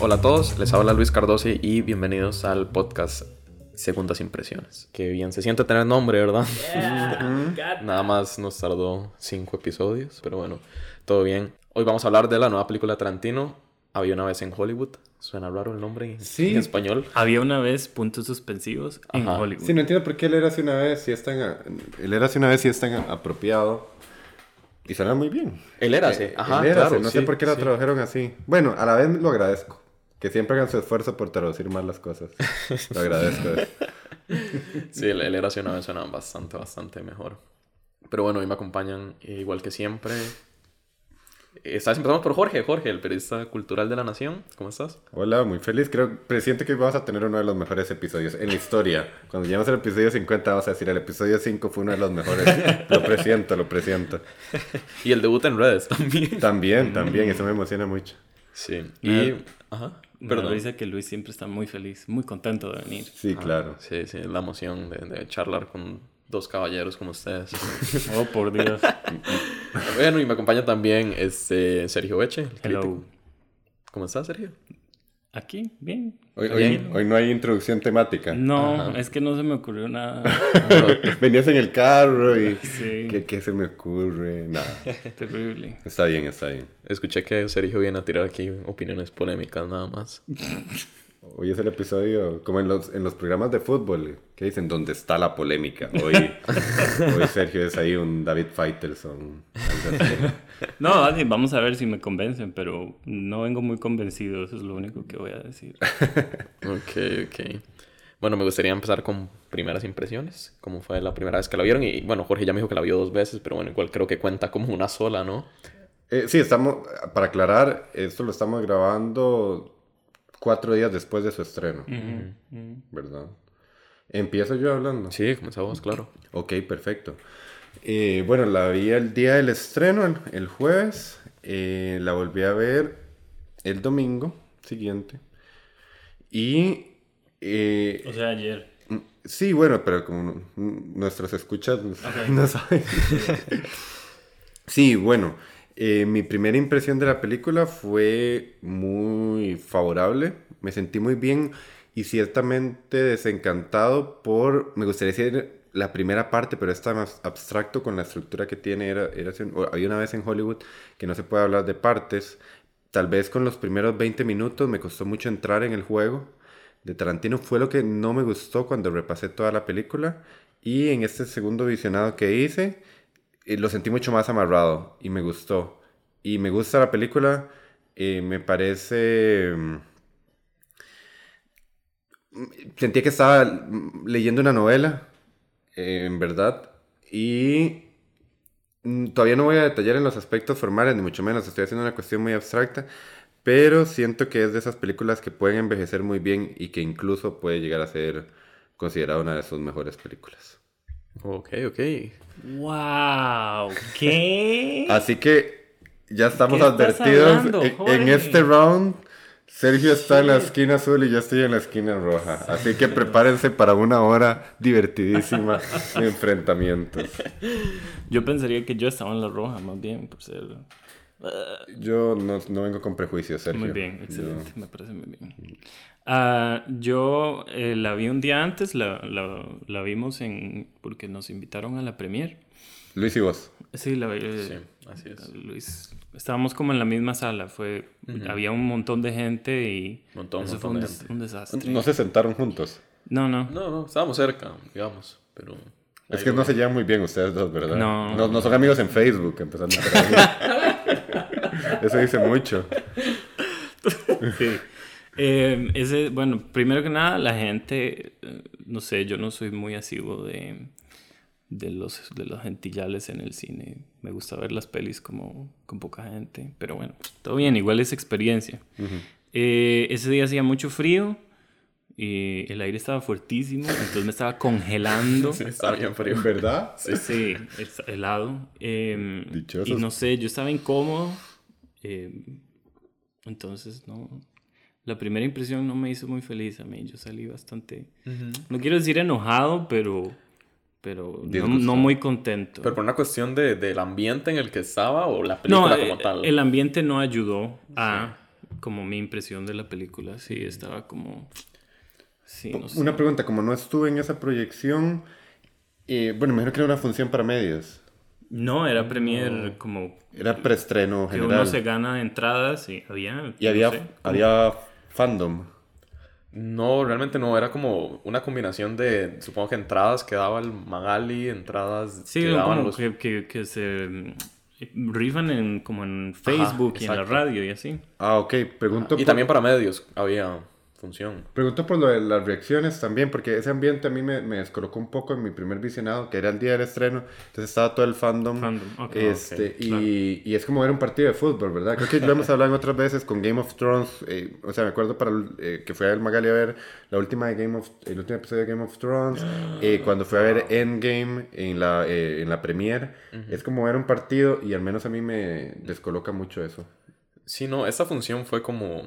Hola a todos, les habla Luis Cardoso y bienvenidos al podcast Segundas Impresiones. Que bien se siente tener nombre, ¿verdad? Nada más nos tardó cinco episodios, pero bueno, todo bien. Hoy vamos a hablar de la nueva película de Tarantino, Había una vez en Hollywood. Suena raro el nombre en, Sí. en español. Había una vez puntos suspensivos en Ajá. Hollywood. Sí, no entiendo por qué él era así una vez si es tan... a- Él era así una vez si es tan a- apropiado. Y suena muy bien. Él era así. Eh, Ajá, él era claro, así, No sé por qué lo sí. tradujeron así. Bueno, a la vez lo agradezco. Que siempre hagan su esfuerzo por traducir mal las cosas. Lo agradezco. Sí, el, el era así una vez suena bastante, bastante mejor. Pero bueno, hoy me acompañan, eh, igual que siempre. Esta vez empezamos por Jorge, Jorge, el periodista cultural de la Nación. ¿Cómo estás? Hola, muy feliz. Creo, presiento que hoy vamos a tener uno de los mejores episodios en la historia. Cuando lleguemos al episodio 50 vamos a decir, el episodio 5 fue uno de los mejores. lo presiento, lo presiento. Y el debut en redes también. También, también, eso me emociona mucho. Sí. Y... Me- Ajá. Me Perdón. dice que Luis siempre está muy feliz, muy contento de venir. Sí, claro. Sí, sí, la emoción de, de charlar con dos caballeros como ustedes. Oh, por Dios. bueno, y me acompaña también este Sergio Beche, el Hello. crítico. ¿Cómo estás, Sergio? Aquí, bien. Hoy, hoy, no hay introducción temática. No, es que no se me ocurrió nada. Venías en el carro y... Sí, ¿Qué, qué se me ocurre? Nada. terrible. Está bien, está bien. Escuché que Sergio viene a tirar aquí opiniones polémicas nada más. Hoy es el episodio, como en los, en los programas de fútbol, que dicen, ¿dónde está la polémica? Hoy, hoy Sergio es ahí un David Faitelson. No, vamos a ver si me convencen, pero no vengo muy convencido, eso es lo único que voy a decir. Ok, ok. Bueno, me gustaría empezar con primeras impresiones. ¿Cómo fue la primera vez que la vieron? Y bueno, Jorge ya me dijo que la vio dos veces, pero bueno, igual creo que cuenta como una sola, ¿no? Eh, sí, estamos, para aclarar, esto lo estamos grabando cuatro días después de su estreno. ¿verdad? Empiezo yo hablando. Sí, comenzamos, claro. Ok, perfecto. Eh, bueno, la vi el día del estreno, el, el jueves. eh, la volví a ver el domingo siguiente. Y... eh, O sea, ayer. mm, sí, bueno, pero como nuestros escuchas no saben. sí, bueno. Eh, mi primera impresión de la película fue muy favorable. Me sentí muy bien y ciertamente desencantado por, me gustaría decir la primera parte, pero está más abstracto con la estructura que tiene. Era, era había una vez en Hollywood que no se puede hablar de partes. Tal vez con los primeros 20 minutos me costó mucho entrar en el juego de Tarantino. Fue lo que no me gustó cuando repasé toda la película. Y en este segundo visionado que hice, lo sentí mucho más amarrado y me gustó. Y me gusta la película, eh, me parece... mm, Sentía que estaba leyendo una novela, eh, en verdad, y mm, todavía no voy a detallar en los aspectos formales, ni mucho menos, estoy haciendo una cuestión muy abstracta, pero siento que es de esas películas que pueden envejecer muy bien y que incluso puede llegar a ser considerada una de sus mejores películas. Ok, ok. ¡Wow! ¿Qué? Así que ya estamos ¿Qué estás advertidos hablando, en, este round. Sergio está en la esquina azul y yo estoy en la esquina roja. Así que prepárense para una hora divertidísima de enfrentamientos. Yo pensaría que yo estaba en la roja, más bien, por ser... Yo no, no vengo con prejuicios, Sergio. Muy bien, Yo- excelente, me parece muy bien. Ah, yo eh, la vi un día antes, la, la, la vimos en... porque nos invitaron a la premier. Luis y vos. Sí, la vi. Sí, eh, así es. Luis, estábamos como en la misma sala, fue, había un montón de gente y Montón, eso montón fue un, de gente. un desastre. No se sentaron juntos. No, no, No, no, estábamos cerca, digamos, pero... Es que no se llevan muy bien ustedes dos, ¿verdad? No. No, no son amigos en Facebook, empezando ahí. Eso dice mucho. Sí. Eh, ese, bueno, primero que nada, la gente, eh, no sé, yo no soy muy asiduo de, de, los, de los gentillales en el cine. Me gusta ver las pelis como con poca gente, pero bueno, todo bien, igual es experiencia. Eh, ese día hacía mucho frío y el aire estaba fuertísimo, entonces me estaba congelando. Sí, está bien frío. ¿En verdad? Sí, es helado. Eh, Dichosos. y no sé, yo estaba incómodo. eh, entonces, no. La primera impresión no me hizo muy feliz a mí. Yo salí bastante. No quiero decir enojado, pero. Pero no, muy contento. ¿Pero por una cuestión de, del ambiente en el que estaba o la película no, como eh, tal? el ambiente no ayudó a como mi impresión de la película. Sí, estaba como... Sí, no sé. Una pregunta, como no estuve en esa proyección, eh, bueno, me imagino que era una función para medios. No, era premier como... Era preestreno Que general. uno se gana entradas y había... Y había, no sé, había fandom. No, realmente no, era como una combinación de, supongo que entradas que daba el Magali, entradas Sí, que como daban los... que, que, que se mm, rifan en, como en Facebook y en la radio y así. Ah, ok. Pregunto, Y por, también para medios había función. pregunto por lo de las reacciones también, porque ese ambiente a mí me, me descolocó un poco en mi primer visionado, que era el día del estreno. Entonces estaba todo el fandom. Fandom, ok. este, Ok, y, y es como ver un partido de fútbol, ¿verdad? Creo que lo hemos hablado en otras veces con Game of Thrones. eh, o sea, me acuerdo para el- eh, que fue a ver Magali a ver la última de Game of, el último episodio de Game of Thrones. eh, cuando fue a ver Endgame en la, eh, en la premiere. Es como ver un partido y al menos a mí me descoloca mucho eso. Sí, no, esta función fue como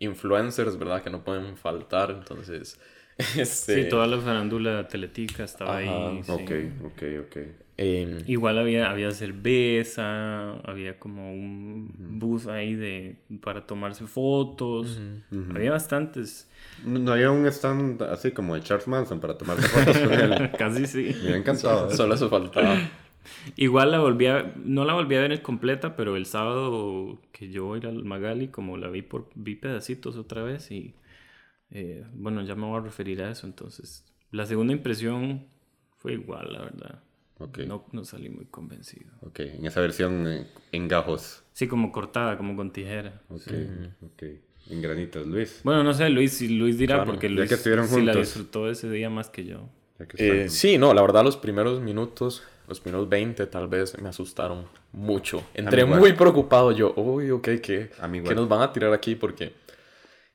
influencers, ¿verdad? Que no pueden faltar, entonces... Este, Sí, toda la farándula teletica estaba Ajá, ahí. sí. Ok, ok, ok. em, Igual había, había cerveza, había como un booth ahí de, para tomarse fotos. Había bastantes. No, no había un stand así como de Charles Manson para tomarse fotos con él. Casi sí. Me hubiera encantado. ¿eh? solo eso faltaba. Igual la volví a, no la volví a ver completa, pero el sábado que yo iba al Magali, como la vi por, vi pedacitos otra vez y eh, bueno, ya me voy a referir a eso. Entonces, la segunda impresión fue igual, la verdad. Ok, No, no salí muy convencido. ok. En esa versión eh, en gajos. Sí, como cortada, como con tijera. Ok, ok. En granitos, Luis. Bueno, no sé, Luis, si Luis dirá, Claro, porque ya Luis que estuvieron sí la juntos. disfrutó ese día más que yo. Ya que Eh, sí, no, la verdad los primeros minutos, los primeros 20 tal vez me asustaron mucho. Entré muy preocupado yo, uy, ok, ¿qué. ¿qué nos van a tirar aquí? Porque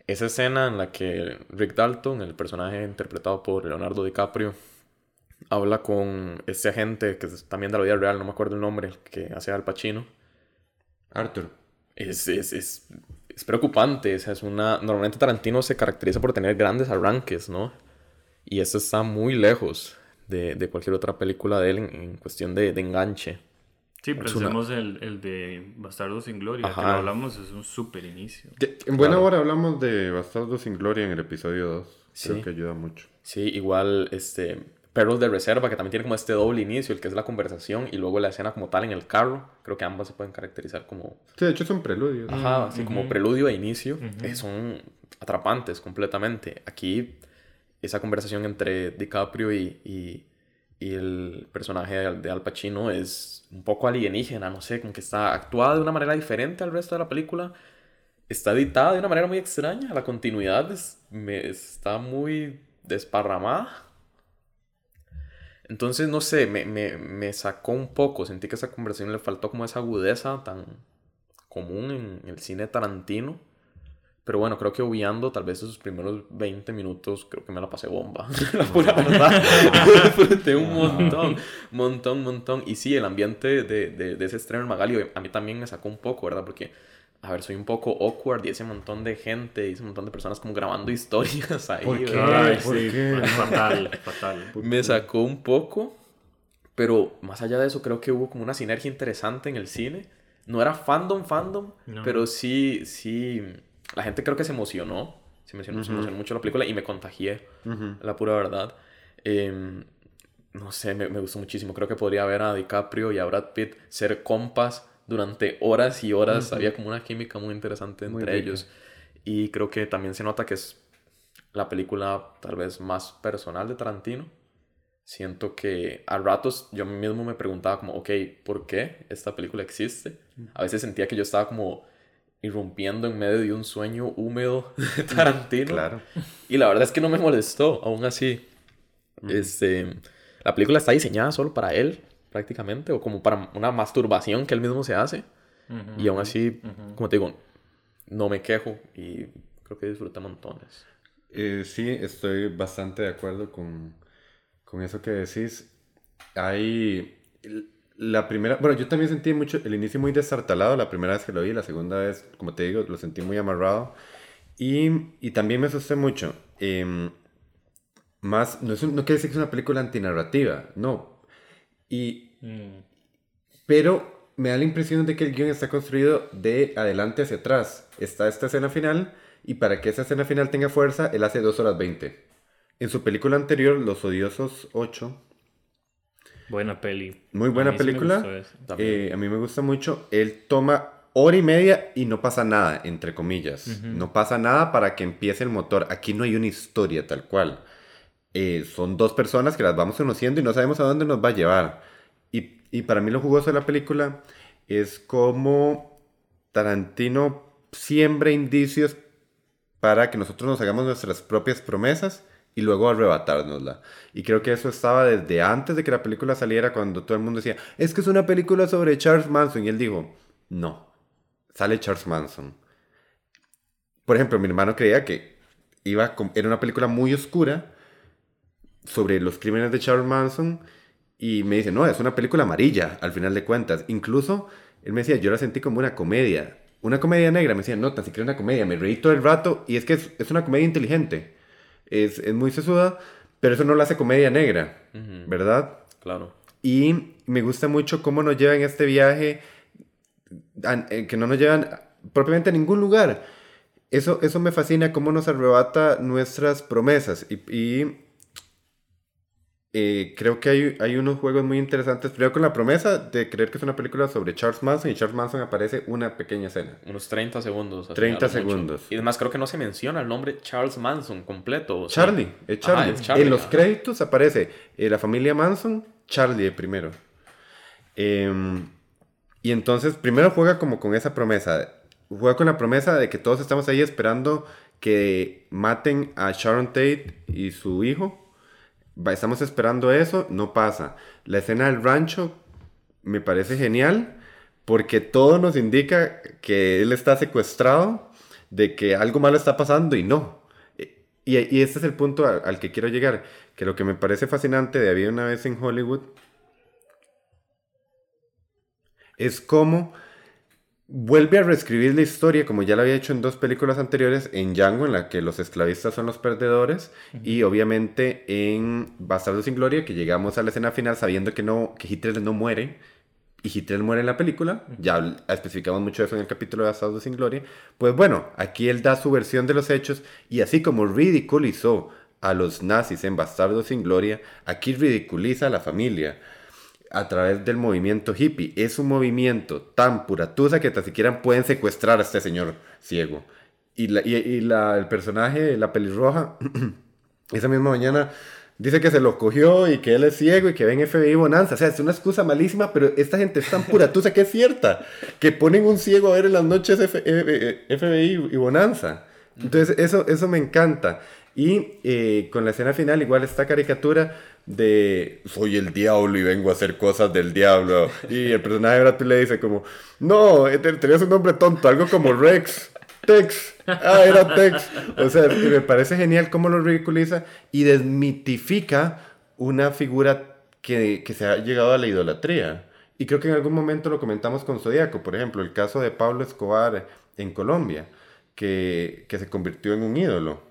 esa escena en la que Rick Dalton, el personaje interpretado por Leonardo DiCaprio, habla con este agente que es también de la vida real, no me acuerdo el nombre, que hace Al Pacino. Arthur. Es, es, es, es preocupante. O sea, es una... Normalmente Tarantino se caracteriza por tener grandes arranques, ¿no? Y esto está muy lejos de, de cualquier otra película de él en, en cuestión de, de enganche. Sí, Es pensemos el, el de Bastardo sin Gloria, que Ajá. lo hablamos, es un súper inicio. Que en buena Claro. hora hablamos de Bastardo sin Gloria en el episodio 2. Sí. Creo que ayuda mucho. Sí, igual este... Perros de Reserva, que también tiene como este doble inicio, el que es la conversación, y luego la escena como tal en el carro. Creo que ambas se pueden caracterizar como... Sí, de hecho son preludios. Ajá, así como ujú. preludio e inicio. Ujú. eh, son atrapantes completamente. Aquí, esa conversación entre DiCaprio y, y, el personaje de Al- Pacino es un poco alienígena, no sé, como que está actuada de una manera diferente al resto de la película. Está editada de una manera muy extraña. La continuidad está muy desparramada. Entonces, no sé, me, me, me sacó un poco. Sentí que esa conversación le faltó como esa agudeza tan común en el cine tarantino. Pero bueno, creo que obviando tal vez esos primeros 20 minutos, creo que me la pasé bomba. la pura verdad. Disfruté un montón, montón, montón. Y sí, el ambiente de, de, de ese estreno en Magali a mí también me sacó un poco, ¿verdad? Porque, a ver, soy un poco awkward y ese montón de gente y ese montón de personas como grabando historias ahí. ¿Por qué? ¿verdad? Ay, ¿por qué? Fatal, fatal. Me sacó un poco, pero más allá de eso creo que hubo como una sinergia interesante en el cine. No era fandom, fandom, No. pero sí, sí, la gente creo que se emocionó, se emocionó, se emocionó mucho la película y me contagié, Ujú. la pura verdad. Em, no sé, me, me gustó muchísimo. Creo que podría ver a DiCaprio y a Brad Pitt ser compas durante horas y horas. Había como una química muy interesante Muy entre rica. ellos. Y creo que también se nota que es la película tal vez más personal de Tarantino. Siento que a ratos yo mismo me preguntaba como, ok, ¿por qué esta película existe? A veces sentía que yo estaba como irrumpiendo en medio de un sueño húmedo de Tarantino. Claro. Y la verdad es que no me molestó, aún así. Este, la película está diseñada solo para él, prácticamente, o como para una masturbación que él mismo se hace. Ujú. Y aún así, Ujú. como te digo, no me quejo y creo que disfruté montones. Eh, sí, estoy bastante de acuerdo con, con eso que decís. Hay la primera, bueno, yo también sentí mucho el inicio muy destartalado la primera vez que lo vi, la segunda vez, como te digo, lo sentí muy amarrado. Y, y también me asusté mucho. Em, más, no, es un- no quiere decir que es una película antinarrativa, no. Y Mm. pero me da la impresión de que el guion está construido de adelante hacia atrás. Está esta escena final y para que esa escena final tenga fuerza, él hace 2 horas 20. En su película anterior, Los Odiosos 8. Buena peli. Muy buena película. Eh, a mí me gusta mucho. Él toma hora y media y no pasa nada, entre comillas. No pasa nada para que empiece el motor. Aquí no hay una historia tal cual. Eh, son dos personas que las vamos conociendo y no sabemos a dónde nos va a llevar. Y, y para mí lo jugoso de la película es como Tarantino siembra indicios para que nosotros nos hagamos nuestras propias promesas y luego arrebatárnosla. Y creo que eso estaba desde antes de que la película saliera, cuando todo el mundo decía, es que es una película sobre Charles Manson. Y él dijo, no, sale Charles Manson. Por ejemplo, mi hermano creía que iba era una película muy oscura sobre los crímenes de Charles Manson y me dice, no, es una película amarilla, al final de cuentas. Incluso él me decía, yo la sentí como una comedia, una comedia negra. Me decía, no, tan siquiera una comedia, me reí todo el rato y es que es, una comedia inteligente. Es, es, muy sesuda, pero eso no la hace comedia negra, ¿verdad? Claro. Y me gusta mucho cómo nos llevan este viaje, eh, que no nos llevan propiamente a ningún lugar. Eso, eso me fascina, cómo nos arrebata nuestras promesas. y eh, creo que hay, hay, unos juegos muy interesantes. Primero con la promesa de creer que es una película sobre Charles Manson y Charles Manson aparece una pequeña escena. Unos 30 segundos. 30 segundos. Y además creo que no se menciona el nombre Charles Manson completo. Charlie, es Charlie. En los créditos aparece eh, la familia Manson, Charlie primero. Em, y entonces primero juega como con esa promesa. Juega con la promesa de que todos estamos ahí esperando que maten a Sharon Tate y su hijo estamos esperando eso, no pasa. La escena del rancho me parece genial porque todo nos indica que él está secuestrado, de que algo malo está pasando y no. Y, este es el punto al, al, que quiero llegar, que lo que me parece fascinante de Había una vez en Hollywood es cómo vuelve a reescribir la historia como ya lo había hecho en dos películas anteriores, en Django, en la que los esclavistas son los perdedores, y obviamente en Bastardo sin Gloria, que llegamos a la escena final sabiendo que, no, que Hitler no muere, y Hitler muere en la película, ya especificamos mucho eso en el capítulo de Bastardo sin Gloria, pues bueno, aquí él da su versión de los hechos, y así como ridiculizó a los nazis en Bastardo sin Gloria, aquí ridiculiza a la familia a través del movimiento hippie. Es un movimiento tan puratusa que tan siquiera pueden secuestrar a este señor ciego. Y, la, y, la, el personaje, la pelirroja, esa misma mañana dice que se lo cogió y que él es ciego y que ven FBI Bonanza. O sea, es una excusa malísima, pero esta gente es tan puratusa que es cierta. Que ponen un ciego a ver en las noches FBI eh, eh, y Bonanza. Entonces, eso, eso me encanta. Y eh, con la escena final, igual esta caricatura de soy el diablo y vengo a hacer cosas del diablo. Y el personaje de Brad le dice como, no, eh, tenías un nombre tonto, algo como Rex. Tex, ah, era Tex. O sea, me parece genial cómo lo ridiculiza y desmitifica una figura que, que, se ha llegado a la idolatría. Y creo que en algún momento lo comentamos con Zodíaco, por ejemplo, el caso de Pablo Escobar en Colombia, que, que se convirtió en un ídolo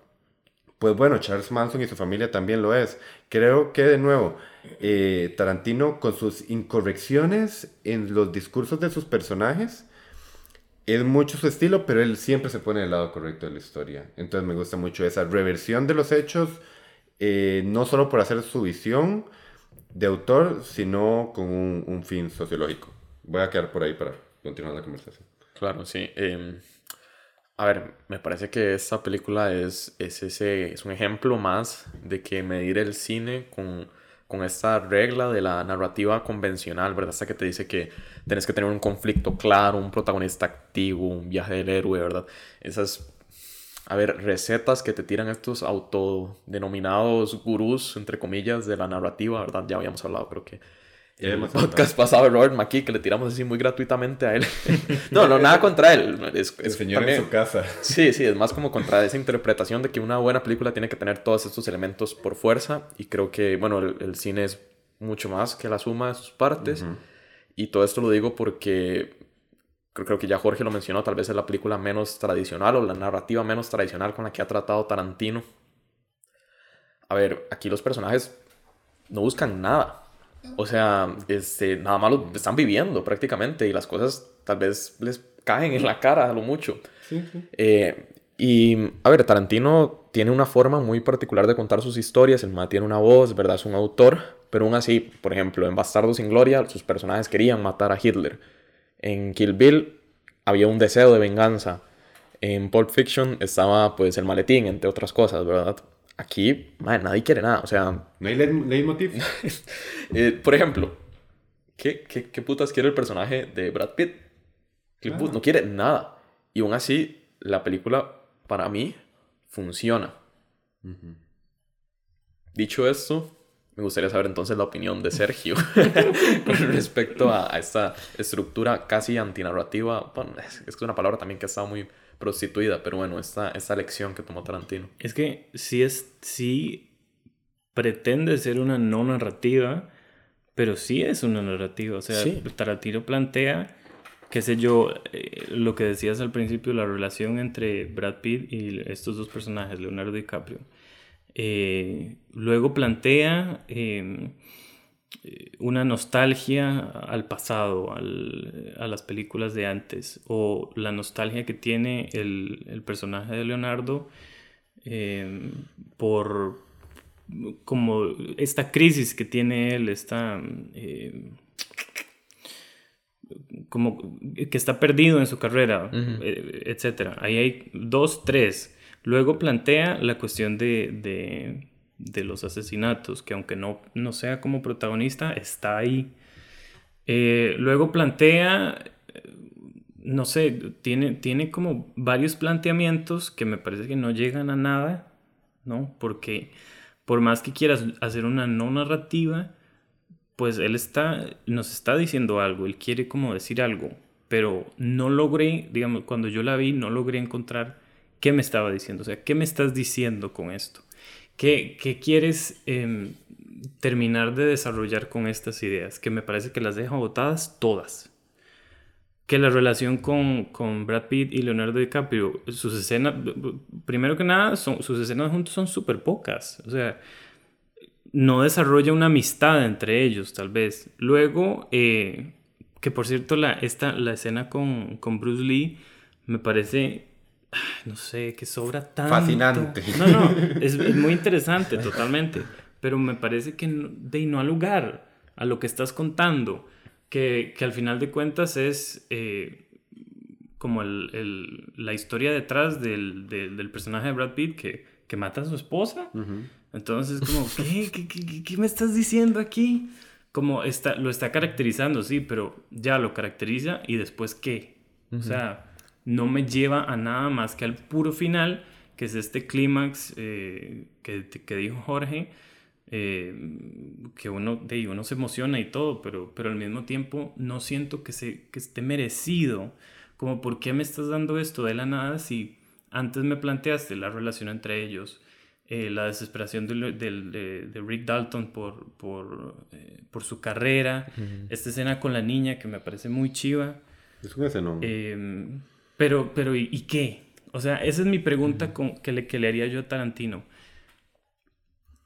pues bueno, Charles Manson y su familia también lo es. Creo que de nuevo, eh, Tarantino con sus incorrecciones en los discursos de sus personajes, es mucho su estilo, pero él siempre se pone del lado correcto de la historia. Entonces me gusta mucho esa reversión de los hechos, eh, no solo por hacer su visión de autor, sino con un, fin sociológico. Voy a quedar por ahí para continuar la conversación. Claro, sí. Em, a ver, me parece que esta película es, es, ese, es un ejemplo más de que medir el cine con, con esta regla de la narrativa convencional, ¿verdad? Hasta que te dice que tienes que tener un conflicto claro, un protagonista activo, un viaje del héroe, ¿verdad? Esas, a ver, recetas que te tiran estos autodenominados gurús, entre comillas, de la narrativa, ¿verdad? Ya habíamos hablado, creo que el podcast pasado de Robert McKee que le tiramos así muy gratuitamente a él. no, no, nada contra él. Es, el señor en su casa. Sí, sí, es más como contra esa interpretación de que una buena película tiene que tener todos estos elementos por fuerza. Y creo que, bueno, el, cine es mucho más que la suma de sus partes. Y todo esto lo digo porque creo que ya Jorge lo mencionó, tal vez es la película menos tradicional o la narrativa menos tradicional con la que ha tratado Tarantino. A ver, aquí los personajes no buscan nada O sea, este, nada más lo están viviendo prácticamente y las cosas tal vez les caen en la cara a lo mucho. Sí, sí. Eh, y, a ver, Tarantino tiene una forma muy particular de contar sus historias. El man tiene una voz, ¿verdad? Es un autor. Pero aún así, por ejemplo, en Bastardo sin Gloria, sus personajes querían matar a Hitler. En Kill Bill había un deseo de venganza. En Pulp Fiction estaba, pues, el maletín, entre otras cosas, ¿verdad? Aquí, nadie quiere nada. O sea... ¿No hay leitmotiv? eh, por ejemplo, ¿qué, ¿qué, qué, putas quiere el personaje de Brad Pitt? No quiere nada. Y aún así, la película para mí, funciona. Dicho esto, me gustaría saber entonces la opinión de Sergio con respecto a, esta estructura casi antinarrativa. Bueno, es, es una palabra también que ha estado muy prostituida, pero bueno, esta, esta lección que tomó Tarantino. Es que sí, es, sí pretende ser una no narrativa, pero sí es una narrativa. O sea, Tarantino plantea qué sé yo, eh, lo que decías al principio, la relación entre Brad Pitt y estos dos personajes, Leonardo DiCaprio. Eh, luego plantea em, eh, una nostalgia al pasado, a las películas de antes, o la nostalgia que tiene el, el personaje de Leonardo em, por como esta crisis que tiene él, esta em, como que está perdido en su carrera, eh, etcétera. Ahí hay dos, tres. Luego plantea la cuestión de, de, los asesinatos, que aunque no, no sea como protagonista, está ahí. Eh, luego plantea, no sé, tiene, tiene como varios planteamientos que me parece que no llegan a nada, ¿no? Porque por más que quieras hacer una no narrativa, pues él está, nos está diciendo algo, él quiere como decir algo, pero no logré, digamos, cuando yo la vi, no logré encontrar qué me estaba diciendo, o sea, qué me estás diciendo con esto, qué, quieres em, terminar de desarrollar con estas ideas, que me parece que las deja botadas todas. Que la relación con, con Brad Pitt y Leonardo DiCaprio, sus escenas, primero que nada, son, sus escenas juntos son súper pocas. O sea, no desarrolla una amistad entre ellos, tal vez. Luego, eh, que por cierto, la, esta, la escena con, con Bruce Lee me parece, no sé, que sobra tanto. Fascinante. No, no, es, muy interesante, totalmente. Pero me parece que de no ha lugar a lo que estás contando, que, que al final de cuentas es eh, como el, el, la historia detrás del, del, personaje de Brad Pitt que, que mata a su esposa. Entonces, como, ¿qué, qué, qué, qué me estás diciendo aquí? Como está, lo está caracterizando, sí, pero ya lo caracteriza y después qué. O sea, no me lleva a nada más que al puro final, que es este clímax eh, que, que, dijo Jorge, eh, que uno, de, uno se emociona y todo, pero, pero al mismo tiempo no siento que, se, que esté merecido. Como, ¿por qué me estás dando esto de la nada si antes me planteaste la relación entre ellos? Eh, la desesperación de, de, Rick Dalton por, por, eh, por su carrera, esta escena con la niña que me parece muy chiva. Es un escenón. Em, pero, pero ¿y, qué? O sea, esa es mi pregunta que, le, haría yo a Tarantino.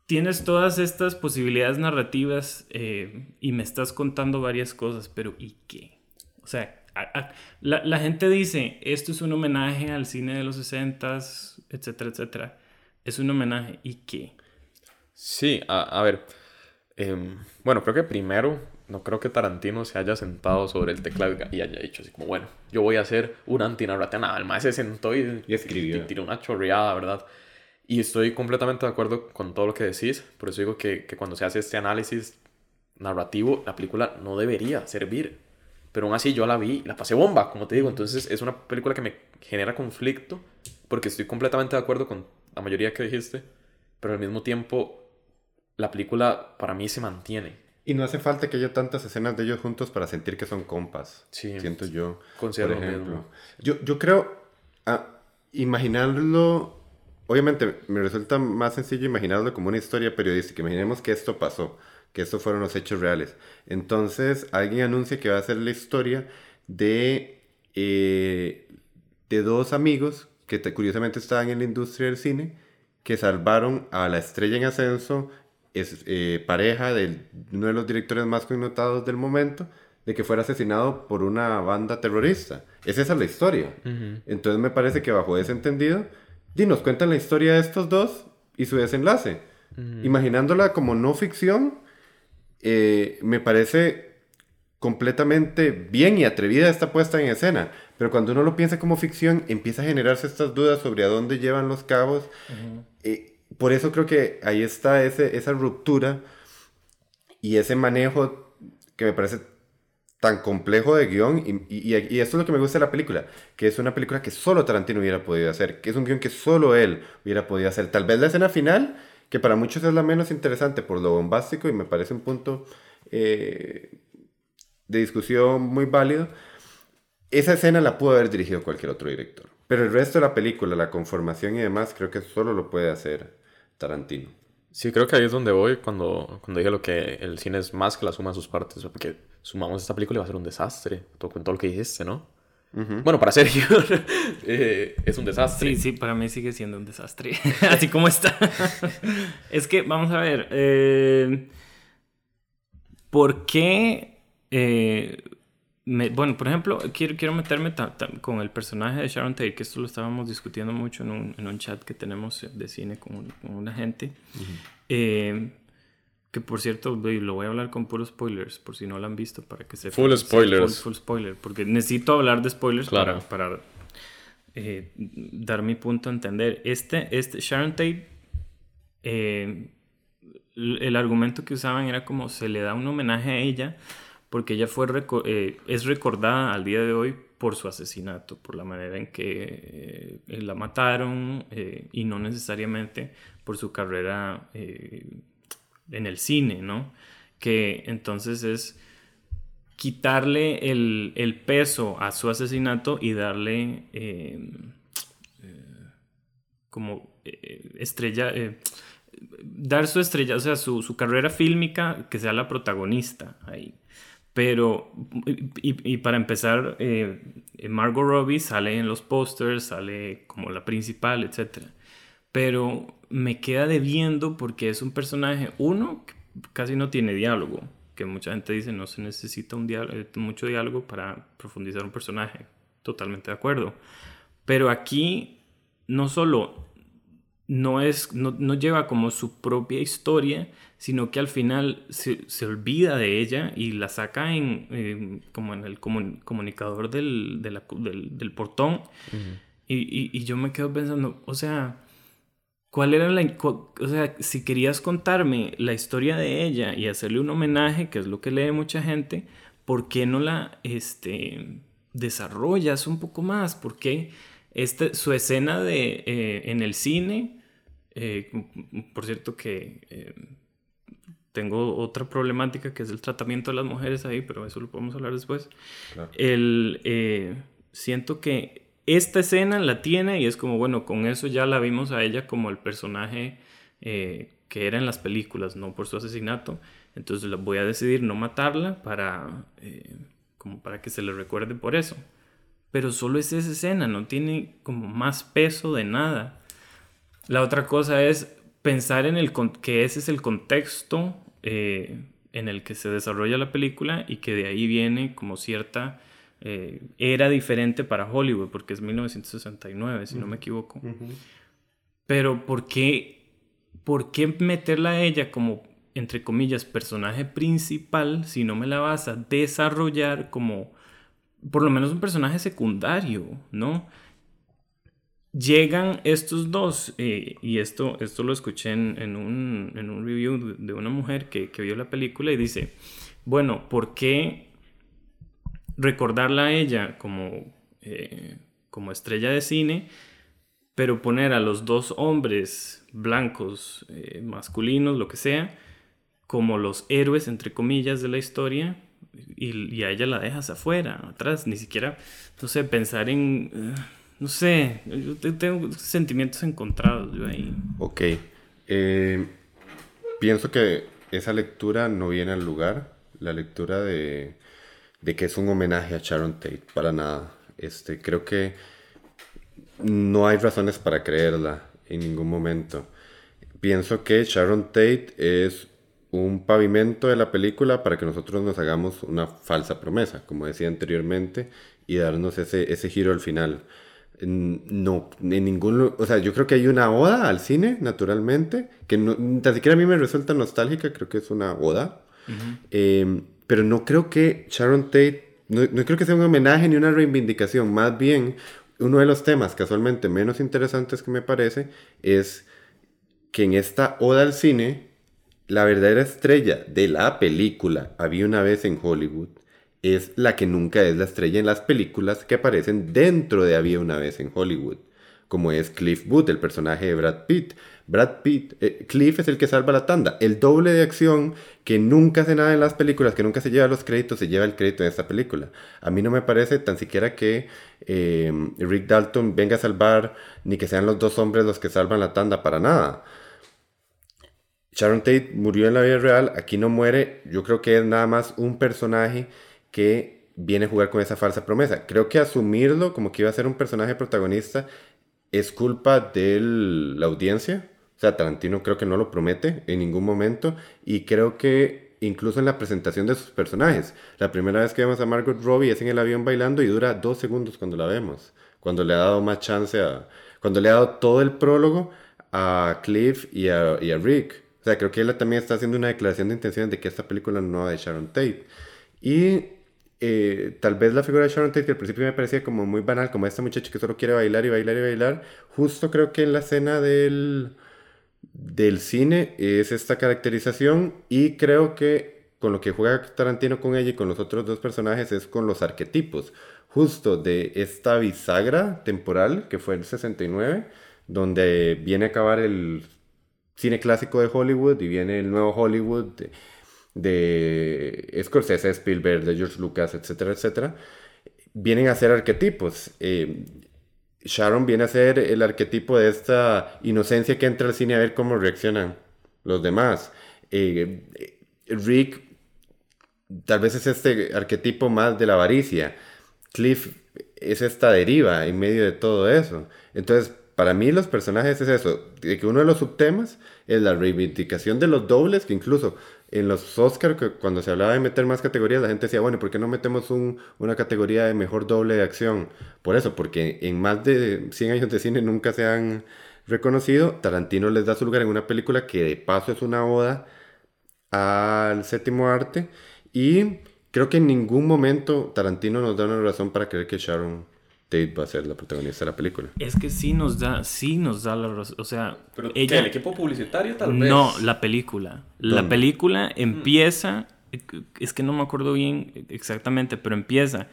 Tienes todas estas posibilidades narrativas eh, y me estás contando varias cosas, pero ¿y qué? O sea, la, gente dice, esto es un homenaje al cine de los 60s, etcétera, etcétera es un homenaje. ¿Y qué? Sí, a, ver. Em, bueno, creo que primero, no creo que Tarantino se haya sentado sobre el teclado y haya dicho así como, bueno, yo voy a hacer un antinarrativa. Nada, el maestro se sentó y, y escribió. Y tiró una chorreada, ¿verdad? Y estoy completamente de acuerdo con todo lo que decís. Por eso digo que, que cuando se hace este análisis narrativo, la película no debería servir. Pero aún así yo la vi y la pasé bomba, como te digo. Entonces es una película que me genera conflicto porque estoy completamente de acuerdo con la mayoría que dijiste, pero al mismo tiempo la película para mí se mantiene. Y no hace falta que haya tantas escenas de ellos juntos para sentir que son compas. Sí. Siento yo. Considero por ejemplo. Yo, yo creo, ah, imaginarlo, obviamente me resulta más sencillo imaginarlo como una historia periodística. Imaginemos que esto pasó, que estos fueron los hechos reales. Entonces alguien anuncia que va a hacer la historia de, eh, de dos amigos que curiosamente estaban en la industria del cine, que salvaron a la estrella en ascenso es eh, pareja de uno de los directores más connotados del momento, de que fuera asesinado por una banda terrorista. Es esa la historia. Entonces me parece que bajo ese entendido, y nos cuentan la historia de estos dos y su desenlace. Imaginándola como no ficción, eh, me parece completamente bien y atrevida esta puesta en escena. Pero cuando uno lo piensa como ficción, empieza a generarse estas dudas sobre a dónde llevan los cabos. Eh, por eso creo que ahí está esa ruptura y ese manejo que me parece tan complejo de guion y, y, esto es lo que me gusta de la película, que es una película que solo Tarantino hubiera podido hacer, que es un guion que solo él hubiera podido hacer. Tal vez la escena final, que para muchos es la menos interesante por lo bombástico y me parece un punto eh, de discusión muy válido, esa escena la pudo haber dirigido cualquier otro director. Pero el resto de la película, la conformación y demás, creo que solo lo puede hacer Tarantino. Sí, creo que ahí es donde voy cuando, cuando dije lo que el cine es más que la suma de sus partes, porque sumamos esta película y va a ser un desastre, todo, con todo lo que dijiste, ¿no? Bueno, para Sergio eh, es un desastre. Sí, sí, para mí sigue siendo un desastre, así como está. es que, vamos a ver, eh, ¿por qué... Eh, bueno, por ejemplo, quiero, quiero meterme con el personaje de Sharon Tate, que esto lo estábamos discutiendo mucho en un, en un chat que tenemos de cine con, una gente. Que por cierto, lo voy a hablar con puros spoilers, por si no lo han visto, para que se Full spoilers. Full, spoiler, porque necesito hablar de spoilers para, para eh, dar mi punto a entender. Este, este Sharon Tate, eh, el argumento que usaban era como se le da un homenaje a ella, porque ella fue eh, es recordada al día de hoy por su asesinato, por la manera en que la mataron y no necesariamente por su carrera en el cine, ¿no? Que entonces es quitarle el, peso a su asesinato y darle eh, como eh, estrella, eh, dar su estrella, o sea, su, carrera fílmica que sea la protagonista ahí. Pero, y, para empezar, Margot Robbie sale en los pósters, sale como la principal, etc. Pero me queda debiendo porque es un personaje, uno, que casi no tiene diálogo, que mucha gente dice no se necesita un diálogo, eh, mucho diálogo para profundizar un personaje, totalmente de acuerdo. Pero aquí no solo no, es, no, lleva como su propia historia, sino que al final se, olvida de ella y la saca en, como en el comunicador del, del, portón. y, y, yo me quedo pensando, o sea, ¿Cuál era la... o sea, si querías contarme la historia de ella y hacerle un homenaje, que es lo que lee mucha gente, ¿por qué no la este, desarrollas un poco más? ¿Por qué este, su escena de, eh, en el cine, eh, por cierto que eh, tengo otra problemática que es el tratamiento de las mujeres ahí, pero eso lo podemos hablar después. El, siento que esta escena la tiene y es como, bueno, con eso ya la vimos a ella como el personaje eh, que era en las películas, no por su asesinato. Entonces voy a decidir no matarla para, eh, como para que se le recuerde por eso. Pero solo es esa escena, no tiene como más peso de nada. La otra cosa es pensar en el que ese es el contexto eh, en el que se desarrolla la película y que de ahí viene como cierta eh, era diferente para Hollywood, porque es 1969, si no me equivoco. Pero ¿por qué, ¿por qué meterla a ella como, entre comillas, personaje principal si no me la vas a desarrollar como, por lo menos un personaje secundario, ¿no? Llegan estos dos, eh, y esto, esto lo escuché en, un, en un, review de una mujer que, que vio la película y dice, bueno, ¿por qué recordarla a ella como, eh, como estrella de cine, pero poner a los dos hombres blancos, eh, masculinos, lo que sea, como los héroes, entre comillas, de la historia, y, a ella la dejas afuera, atrás, ni siquiera, no sé, pensar en, no sé, yo tengo sentimientos encontrados yo ahí. Ok, pienso que esa lectura no viene al lugar, la lectura de de que es un homenaje a Sharon Tate, para nada. Este, creo que no hay razones para creerla en ningún momento. pienso que Sharon Tate es un pavimento de la película para que nosotros nos hagamos una falsa promesa, como decía anteriormente, y darnos ese, ese giro al final. No, en ningún... O sea, yo creo que hay una oda al cine, naturalmente, que no, ni siquiera a mí me resulta nostálgica, creo que es una oda. Em, pero no creo que Sharon Tate, no, no creo que sea un homenaje ni una reivindicación, más bien uno de los temas casualmente menos interesantes que me parece es que en esta oda al cine, la verdadera estrella de la película Había una vez en Hollywood es la que nunca es la estrella en las películas que aparecen dentro de Había una vez en Hollywood, como es Cliff Booth, el personaje de Brad Pitt. Brad Pitt, eh, Cliff es el que salva la tanda. El doble de acción que nunca hace nada en las películas, que nunca se lleva los créditos, se lleva el crédito en esta película. A mí no me parece tan siquiera que eh, Rick Dalton venga a salvar, ni que sean los dos hombres los que salvan la tanda para nada. Sharon Tate murió en la vida real, aquí no muere. Yo creo que es nada más un personaje que viene a jugar con esa falsa promesa. Creo que asumirlo como que iba a ser un personaje protagonista es culpa de la audiencia o sea, Tarantino creo que no lo promete en ningún momento y creo que incluso en la presentación de sus personajes. La primera vez que vemos a Margot Robbie es en el avión bailando y dura dos segundos cuando la vemos. Cuando le ha dado más chance a... Cuando le ha dado todo el prólogo a Cliff y a, Rick. O sea, creo que él también está haciendo una declaración de intenciones de que esta película no va de Sharon Tate. Y eh, tal vez la figura de Sharon Tate, que al principio me parecía como muy banal, como esta muchacha que solo quiere bailar y bailar y bailar, justo creo que en la escena del del cine es esta caracterización y creo que con lo que juega Tarantino con ella y con los otros dos personajes es con los arquetipos, justo de esta bisagra temporal que fue el 69, donde viene a acabar el cine clásico de Hollywood y viene el nuevo Hollywood de, de Scorsese, Spielberg, de George Lucas, etcétera, etcétera, vienen a ser arquetipos. Eh, Sharon viene a ser el arquetipo de esta inocencia que entra al cine a ver cómo reaccionan los demás. Eh, Rick tal vez es este arquetipo más de la avaricia. Cliff es esta deriva en medio de todo eso. Entonces, para mí los personajes es eso, de que uno de los subtemas es la reivindicación de los dobles, que incluso en los Oscars, cuando se hablaba de meter más categorías, la gente decía, bueno, ¿por qué no metemos un, una categoría de mejor doble de acción? Por eso, porque en más de 100 años de cine nunca se han reconocido. Tarantino les da su lugar en una película que de paso es una oda al séptimo arte. Y creo que en ningún momento Tarantino nos da una razón para creer que Sharon Tate va a ser la protagonista de la película. Es que sí nos da, sí nos da la razón. O sea, ¿Pero ella... ¿El equipo publicitario tal vez? No, la película. La película empieza, es que no me acuerdo bien exactamente, pero empieza,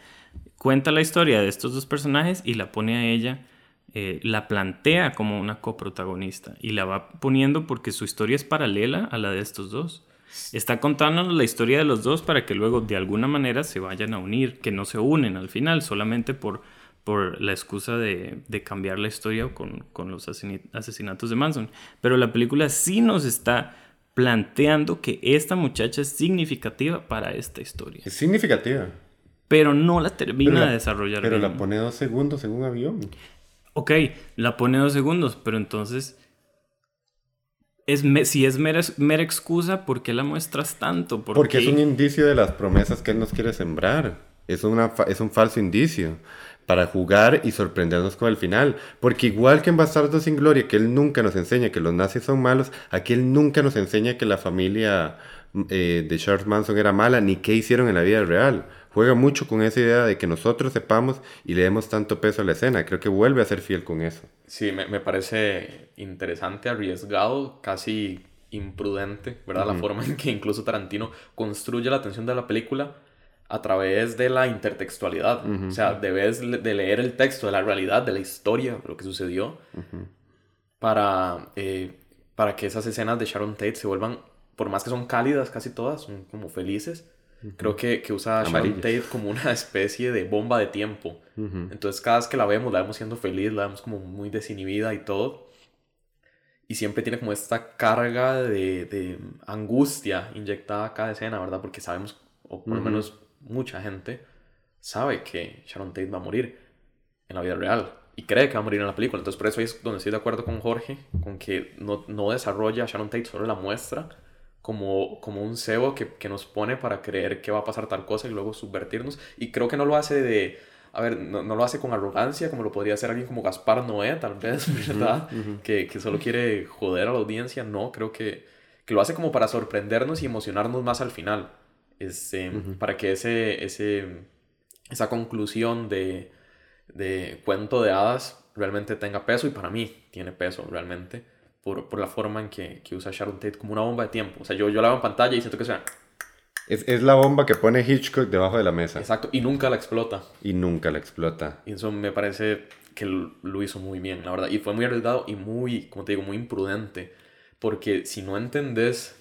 cuenta la historia de estos dos personajes y la pone a ella, eh, la plantea como una coprotagonista y la va poniendo porque su historia es paralela a la de estos dos. Está contándonos la historia de los dos para que luego de alguna manera se vayan a unir, que no se unen al final, solamente por por la excusa de, cambiar la historia con, con, los asesinatos de Manson. Pero la película sí nos está planteando que esta muchacha es significativa para esta historia. Es significativa. Pero no la termina de desarrollar. Pero la pone dos segundos en un avión. Ok, la pone dos segundos, pero entonces... Es si es mera, mera, excusa, ¿por qué la muestras tanto? Porque es un indicio de las promesas que él nos quiere sembrar. Es, una, es un falso indicio para jugar y sorprendernos con el final. Porque igual que en Bastardo sin Gloria, que él nunca nos enseña que los nazis son malos, aquí él nunca nos enseña que la familia eh, de Charles Manson era mala, ni qué hicieron en la vida real. Juega mucho con esa idea de que nosotros sepamos y le demos tanto peso a la escena. Creo que vuelve a ser fiel con eso. Sí, me, me parece interesante, arriesgado, casi imprudente, ¿verdad? La forma en que incluso Tarantino construye la atención de la película a través de la intertextualidad. O sea, debes de leer el texto de la realidad, de la historia, de lo que sucedió, para, eh, para que esas escenas de Sharon Tate se vuelvan, por más que son cálidas casi todas, son como felices. Creo que, que usa Sharon Tate como una especie de bomba de tiempo. Entonces, cada vez que la vemos, la vemos siendo feliz, la vemos como muy desinhibida y todo. Y siempre tiene como esta carga de, de angustia inyectada a cada escena, ¿verdad? Porque sabemos, o por lo menos mucha gente sabe que Sharon Tate va a morir en la vida real. y cree que va a morir en la película. Entonces por eso es donde estoy de acuerdo con Jorge, con que no, no desarrolla a Sharon Tate, solo la muestra como, como un cebo que, que, nos pone para creer que va a pasar tal cosa y luego subvertirnos. Y creo que no lo hace de... A ver, no, no lo hace con arrogancia como lo podría hacer alguien como Gaspar Noé, tal vez, ¿verdad? Que, que, solo quiere joder a la audiencia. No, creo que, que lo hace como para sorprendernos y emocionarnos más al final. Este, Para que ese, ese, esa conclusión de, de cuento de hadas realmente tenga peso y para mí tiene peso realmente por, por la forma en que, que, usa Sharon Tate como una bomba de tiempo. O sea, yo, yo la veo en pantalla y siento que sea... Es, es, la bomba que pone Hitchcock debajo de la mesa. Exacto, y nunca la explota. Y nunca la explota. Y eso me parece que lo hizo muy bien, la verdad. Y fue muy arriesgado y muy, como te digo, muy imprudente. Porque si no entendés...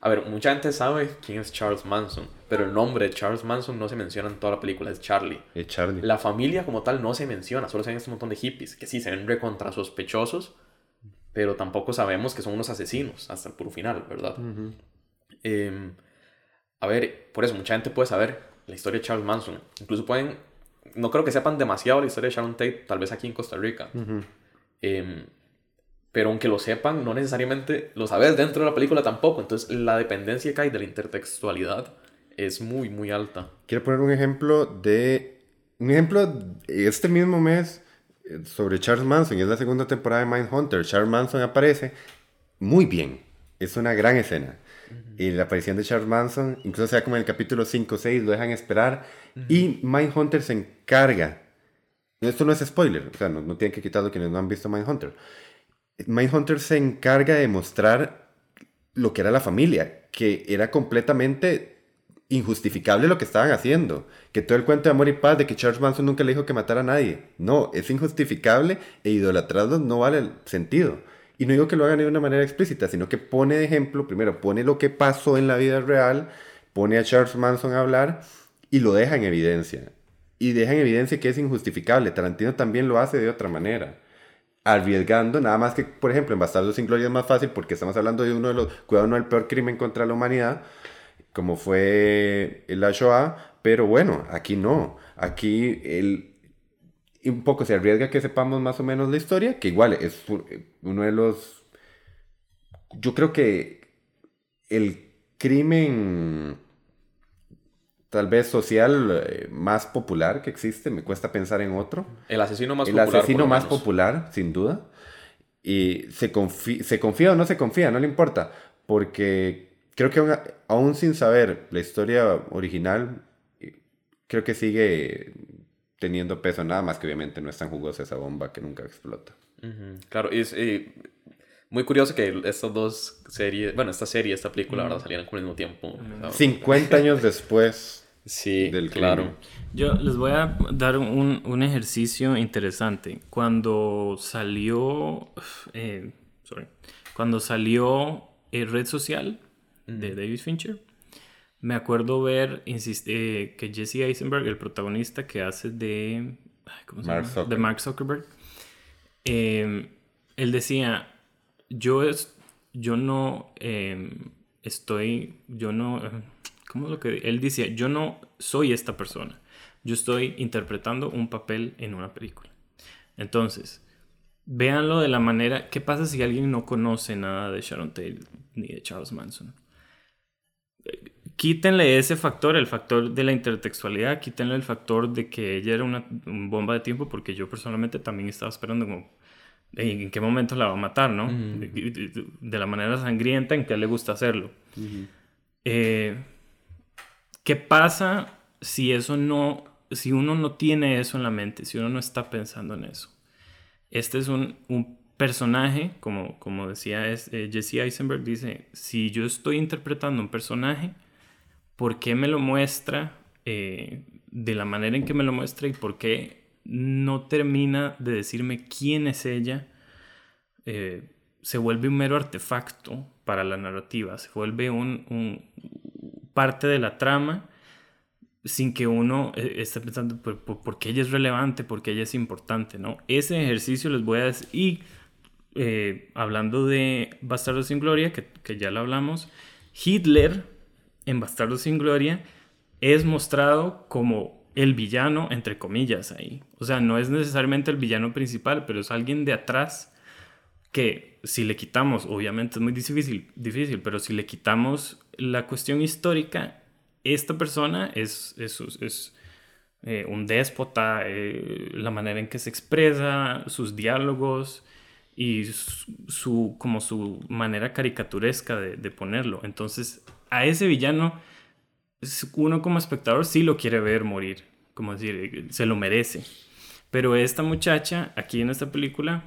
A ver, mucha gente sabe quién es Charles Manson, pero el nombre de Charles Manson no se menciona en toda la película, es Charlie. Es Charlie. La familia como tal no se menciona, solo se ven este montón de hippies, que sí se ven recontra sospechosos, pero tampoco sabemos que son unos asesinos hasta el puro final, ¿verdad? eh, a ver, por eso mucha gente puede saber la historia de Charles Manson. Incluso pueden, no creo que sepan demasiado la historia de Sharon Tate, tal vez aquí en Costa Rica. eh, pero aunque lo sepan, no necesariamente lo sabes dentro de la película tampoco. Entonces la dependencia que hay de la intertextualidad es muy, muy alta. Quiero poner un ejemplo de... Un ejemplo este mismo mes sobre Charles Manson, y es la segunda temporada de Mindhunter. Charles Manson aparece muy bien, es una gran escena. Uh -huh. Y la aparición de Charles Manson, incluso sea como en el capítulo 5 o 6, lo dejan esperar. Uh -huh. Y Mindhunter se encarga. Esto no es spoiler, o sea, no, no tienen que quitarlo quienes no han visto Mindhunter. Mindhunter se encarga de mostrar lo que era la familia, que era completamente injustificable lo que estaban haciendo. Que todo el cuento de amor y paz de que Charles Manson nunca le dijo que matara a nadie. No, es injustificable e idolatrarlo no vale el sentido. Y no digo que lo hagan de una manera explícita, sino que pone de ejemplo, primero pone lo que pasó en la vida real, pone a Charles Manson a hablar y lo deja en evidencia. Y deja en evidencia que es injustificable. Tarantino también lo hace de otra manera arriesgando, nada más que, por ejemplo, en Bastardos sin Gloria es más fácil porque estamos hablando de uno de los, cuidado, no el peor crimen contra la humanidad, como fue la Shoah, pero bueno, aquí no, aquí el, un poco se arriesga que sepamos más o menos la historia, que igual es uno de los, yo creo que el crimen tal vez social eh, más popular que existe, me cuesta pensar en otro. El asesino más el popular. El asesino más popular, sin duda. Y se, confía, se confía o no se confía, no le importa, porque creo que aún, aún, sin saber la historia original, creo que sigue teniendo peso, nada más que obviamente no es tan jugosa esa bomba que nunca explota. Uh -huh. Claro, y es eh, muy curioso que estas dos series, bueno, esta serie y esta película. ¿verdad? Salieran al mismo tiempo. Uh -huh. 50 años después. Sí, del claro. crimen. Yo les voy a dar un, un ejercicio interesante. Cuando salió, eh, sorry, cuando salió eh, Red Social de David Fincher, me acuerdo ver eh, que Jesse Eisenberg, el protagonista que hace de, ¿cómo se Mark llama? Zuckerberg. de Mark Zuckerberg, eh, él decía, yo, es, yo no eh, estoy, yo no, eh, ¿cómo es lo que? Él decía, yo no soy esta persona, yo estoy interpretando un papel en una película. Entonces, véanlo de la manera, ¿qué pasa si alguien no conoce nada de Sharon Tate ni de Charles Manson? Quítenle ese factor, el factor de la intertextualidad, quítenle el factor de que ella era una bomba de tiempo, porque yo personalmente también estaba esperando como, en qué momento la va a matar, ¿no? Uh -huh. de, de, la manera sangrienta en que le gusta hacerlo. Uh -huh. eh, ¿Qué pasa si eso no, si uno no tiene eso en la mente, si uno no está pensando en eso? Este es un, un personaje, como, como decía es, eh, Jesse Eisenberg, dice, si yo estoy interpretando un personaje, ¿por qué me lo muestra eh, de la manera en que me lo muestra y por qué no termina de decirme quién es ella, eh, se vuelve un mero artefacto para la narrativa, se vuelve un, parte de la trama sin que uno eh, esté pensando por, qué ella es relevante, por qué ella es importante, ¿no? Ese ejercicio les voy a decir, y eh, hablando de Bastardo sin Gloria, que, que ya lo hablamos, Hitler en Bastardo sin Gloria es mostrado como el villano, entre comillas, ahí. O sea, no es necesariamente el villano principal, pero es alguien de atrás que si le quitamos, obviamente es muy difícil, difícil pero si le quitamos la cuestión histórica, esta persona es, es, es eh, un déspota, eh, la manera en que se expresa, sus diálogos y su, como su manera caricaturesca de, de, ponerlo. Entonces, a ese villano, uno como espectador sí lo quiere ver morir, como decir, se lo merece. Pero esta muchacha, aquí en esta película,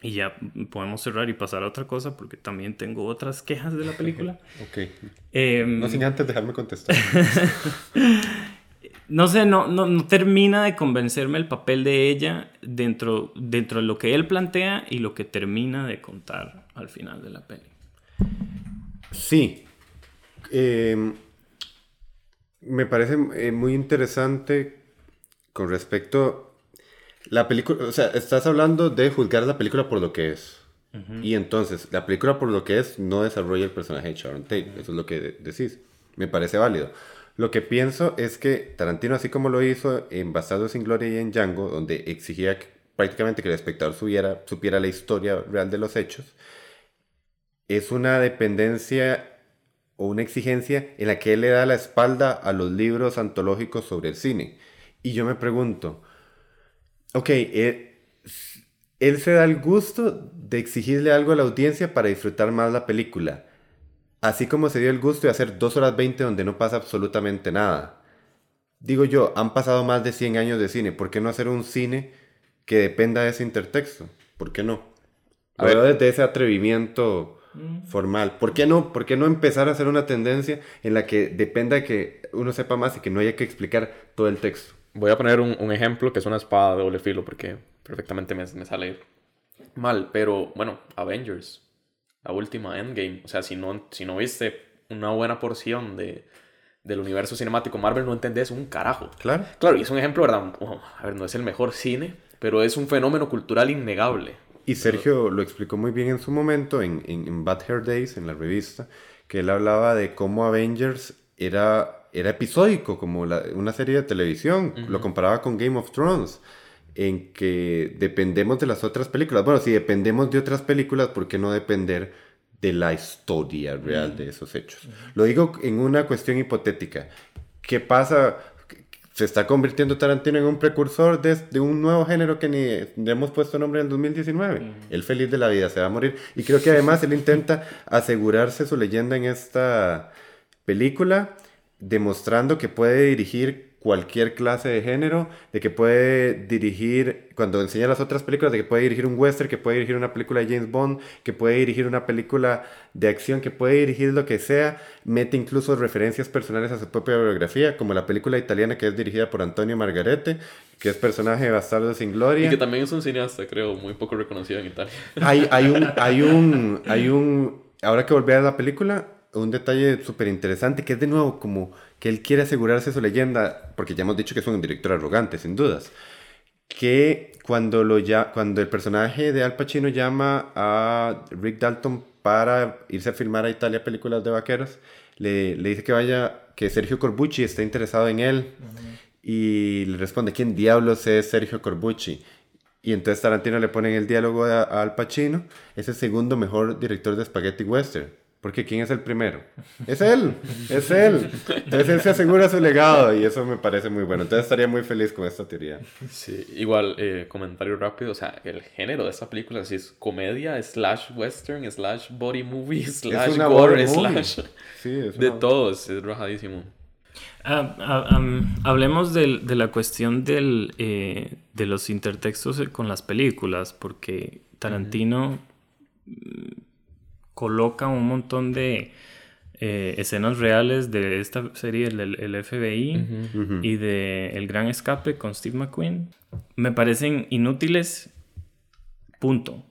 y ya podemos cerrar y pasar a otra cosa porque también tengo otras quejas de la película. ok. Em, no sin antes dejarme contestar. no sé, no, no, termina de convencerme el papel de ella dentro, dentro de lo que él plantea y lo que termina de contar al final de la peli. Sí. Em, me parece eh, muy interesante con respecto la película, o sea, estás hablando de juzgar la película por lo que es. Y entonces, la película por lo que es no desarrolla el personaje de Sharon Tate. Eso es lo que decís. Me parece válido. Lo que pienso es que Tarantino, así como lo hizo en Basado sin Gloria y en Django, donde exigía prácticamente que el espectador supiera, supiera la historia real de los hechos, es una dependencia o una exigencia en la que él le da la espalda a los libros antológicos sobre el cine. Y yo me pregunto, Ok, eh, él, se da el gusto de exigirle algo a la audiencia para disfrutar más la película. Así como se dio el gusto de hacer 2 horas 20 donde no pasa absolutamente nada. Digo yo, han pasado más de 100 años de cine. ¿Por qué no hacer un cine que dependa de ese intertexto? ¿Por qué no? A ver, desde ese atrevimiento mm. formal. ¿Por qué no? ¿Por qué no empezar a hacer una tendencia en la que dependa de que uno sepa más y que no haya que explicar todo el texto? Voy a poner un, ejemplo que es una espada de doble filo porque perfectamente me, me sale mal. Pero bueno, Avengers, la última Endgame. O sea, si no, si no viste una buena porción de, del universo cinemático Marvel, no entendés un carajo. Claro. Claro, y es un ejemplo, ¿verdad? a ver, no es el mejor cine, pero es un fenómeno cultural innegable. Y Sergio lo explicó muy bien en su momento en, en, en Bad Hair Days, en la revista, que él hablaba de cómo Avengers era era episódico, como una serie de televisión. Lo comparaba con Game of Thrones, en que dependemos de las otras películas. Bueno, si dependemos de otras películas, ¿por qué no depender de la historia real de esos hechos? Lo digo en una cuestión hipotética. ¿Qué pasa? Se está convirtiendo Tarantino en un precursor de, un nuevo género que ni le hemos puesto nombre en 2019. El feliz de la vida se va a morir. Y creo que además él intenta asegurarse su leyenda en esta película demostrando que puede dirigir cualquier clase de género, de que puede dirigir, cuando enseña las otras películas, de que puede dirigir un western, que puede dirigir una película de James Bond, que puede dirigir una película de acción, que puede dirigir lo que sea, mete incluso referencias personales a su propia biografía, como la película italiana que es dirigida por Antonio Margarete, que es personaje de Bastardo sin Gloria. Y que también es un cineasta, creo, muy poco reconocido en Italia. Hay, hay un, hay un, hay un, ahora que volví a la película, un detalle súper interesante que es de nuevo como que él quiere asegurarse su leyenda, porque ya hemos dicho que es un director arrogante, sin dudas, que cuando, lo ya, cuando el personaje de Al Pacino llama a Rick Dalton para irse a filmar a Italia películas de vaqueros, le, le dice que vaya, que Sergio Corbucci está interesado en él, y le responde, ¿quién diablos es Sergio Corbucci? Y entonces Tarantino le pone en el diálogo a, a Al Pacino, es el segundo mejor director de Spaghetti Western. Porque ¿quién es el primero? Es él, es él. Entonces él se asegura su legado y eso me parece muy bueno. Entonces estaría muy feliz con esta teoría. Sí, igual, eh, comentario rápido, o sea, el género de esta película así es comedia, slash western, slash body movie, slash gore, slash... Sí, de todos, es rojadísimo. Ah, ah, hablemos de, la cuestión del, eh, de los intertextos con las películas, porque Tarantino coloca un montón de eh, escenas reales de esta serie, el, FBI, y de El Gran Escape con Steve McQueen. Me parecen inútiles, punto.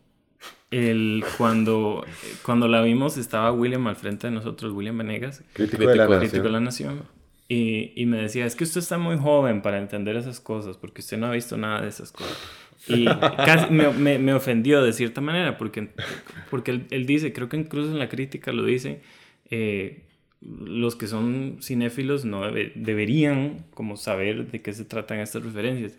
El, cuando, cuando la vimos estaba William al frente de nosotros, William Venegas, crítico, de, la crítico de la Nación. Y, y, me decía, es que usted está muy joven para entender esas cosas, porque usted no ha visto nada de esas cosas. Y casi me, me, ofendió de cierta manera, porque, porque él, dice, creo que incluso en la crítica lo dice, eh, los que son cinéfilos no deberían como saber de qué se tratan estas referencias.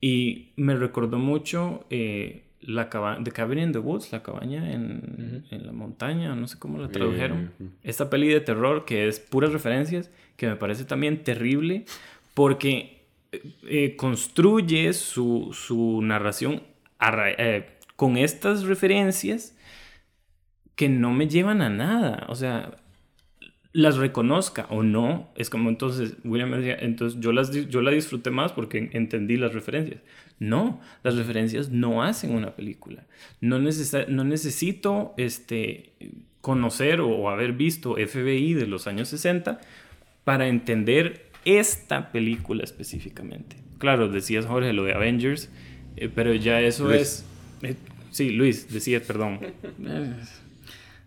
Y me recordó mucho eh, la The Cabin in the Woods, la cabaña en, en la montaña, no sé cómo la tradujeron. Esta peli de terror que es puras referencias, que me parece también terrible, porque eh, construye su, su narración eh, con estas referencias que no me llevan a nada. O sea, las reconozca o no, es como entonces, William decía, entonces yo, las, yo la disfruté más porque entendí las referencias. No, las referencias no hacen una película. No, no necesito este, conocer o haber visto FBI de los años 60 para entender esta película específicamente. Claro, decías Jorge lo de Avengers, eh, pero ya eso es... Eh, sí, Luis, decías, perdón.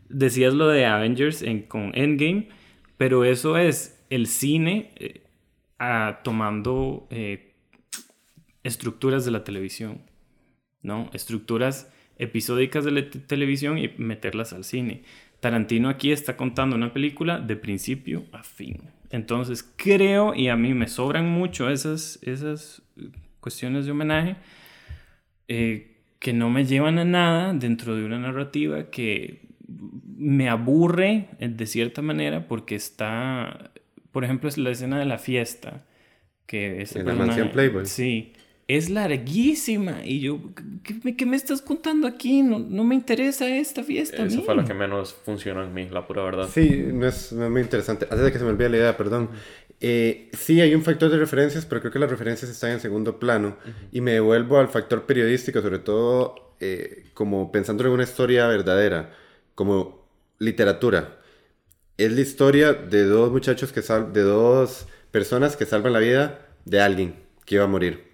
decías lo de Avengers en, con Endgame, pero eso es el cine eh, tomando estructuras de la televisión, ¿no? Estructuras episódicas de la televisión y meterlas al cine. Tarantino aquí está contando una película de principio a fin. Entonces creo, y a mí me sobran mucho esas, esas cuestiones de homenaje, eh, que no me llevan a nada dentro de una narrativa que me aburre eh, de cierta manera porque está, por ejemplo, es la escena de la fiesta. Que es en la mansión Playboy. Sí es larguísima. Y yo, ¿qué, me estás contando aquí? No, no me interesa esta fiesta. Eso fue lo que menos funcionó en mí, la pura verdad. Sí, no es, muy interesante. Antes de que se me olvide la idea, perdón. Eh, sí, hay un factor de referencias, pero creo que las referencias están en segundo plano. Y me devuelvo al factor periodístico, sobre todo eh, como pensando en una historia verdadera, como literatura. Es la historia de dos muchachos que sal de dos personas que salvan la vida de alguien que iba a morir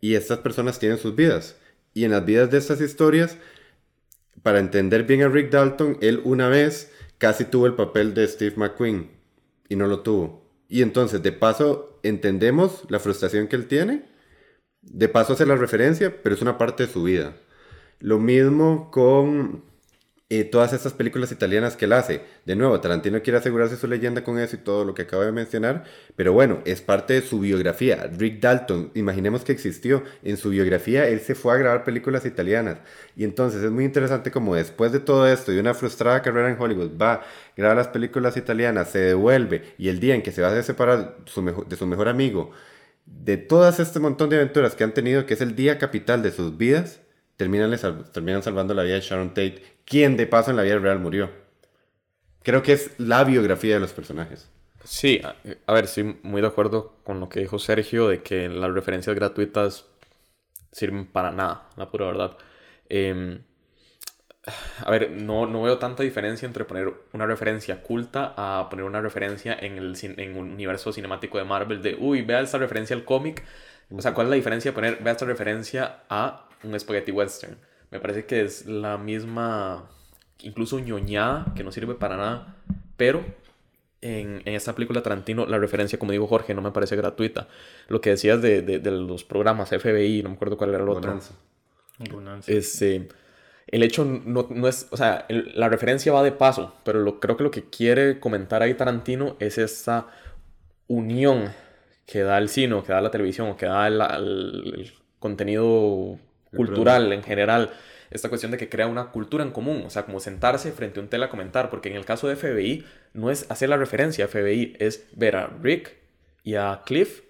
y estas personas tienen sus vidas. Y en las vidas de estas historias, para entender bien a Rick Dalton, él una vez casi tuvo el papel de Steve McQueen y no lo tuvo. Y entonces, de paso, entendemos la frustración que él tiene. De paso, hace la referencia, pero es una parte de su vida. Lo mismo con y todas estas películas italianas que él hace. De nuevo, Tarantino quiere asegurarse su leyenda con eso y todo lo que acabo de mencionar, pero bueno, es parte de su biografía. Rick Dalton, imaginemos que existió, en su biografía él se fue a grabar películas italianas. Y entonces es muy interesante como después de todo esto y una frustrada carrera en Hollywood, va, graba las películas italianas, se devuelve y el día en que se va a separar de su mejor amigo, de todas este montón de aventuras que han tenido, que es el día capital de sus vidas, terminan, terminan salvando la vida de Sharon Tate, quien de paso en la vida real murió. Creo que es la biografía de los personajes. Sí, a, ver, estoy muy de acuerdo con lo que dijo Sergio de que las referencias gratuitas sirven para nada, la pura verdad. Em, a ver, no, no veo tanta diferencia entre poner una referencia culta a poner una referencia en el en un universo cinemático de Marvel de, uy, vea esta referencia al cómic. O sea, ¿cuál es la diferencia de poner, vea esta referencia a un spaghetti western. Me parece que es la misma, incluso ñoñada, que no sirve para nada, pero en, en, esta película Tarantino la referencia, como dijo Jorge, no me parece gratuita. Lo que decías de, de, los programas FBI, no me acuerdo cuál era el otro. Bonanza. Este, el hecho no, no es, o sea, la referencia va de paso, pero lo, creo que lo que quiere comentar ahí Tarantino es esa unión que da el cine, que da la televisión, o que da el contenido cultural en general. Esta cuestión de que crea una cultura en común, o sea, como sentarse frente a un tela a comentar, porque en el caso de FBI no es hacer la referencia a FBI, es ver a Rick y a Cliff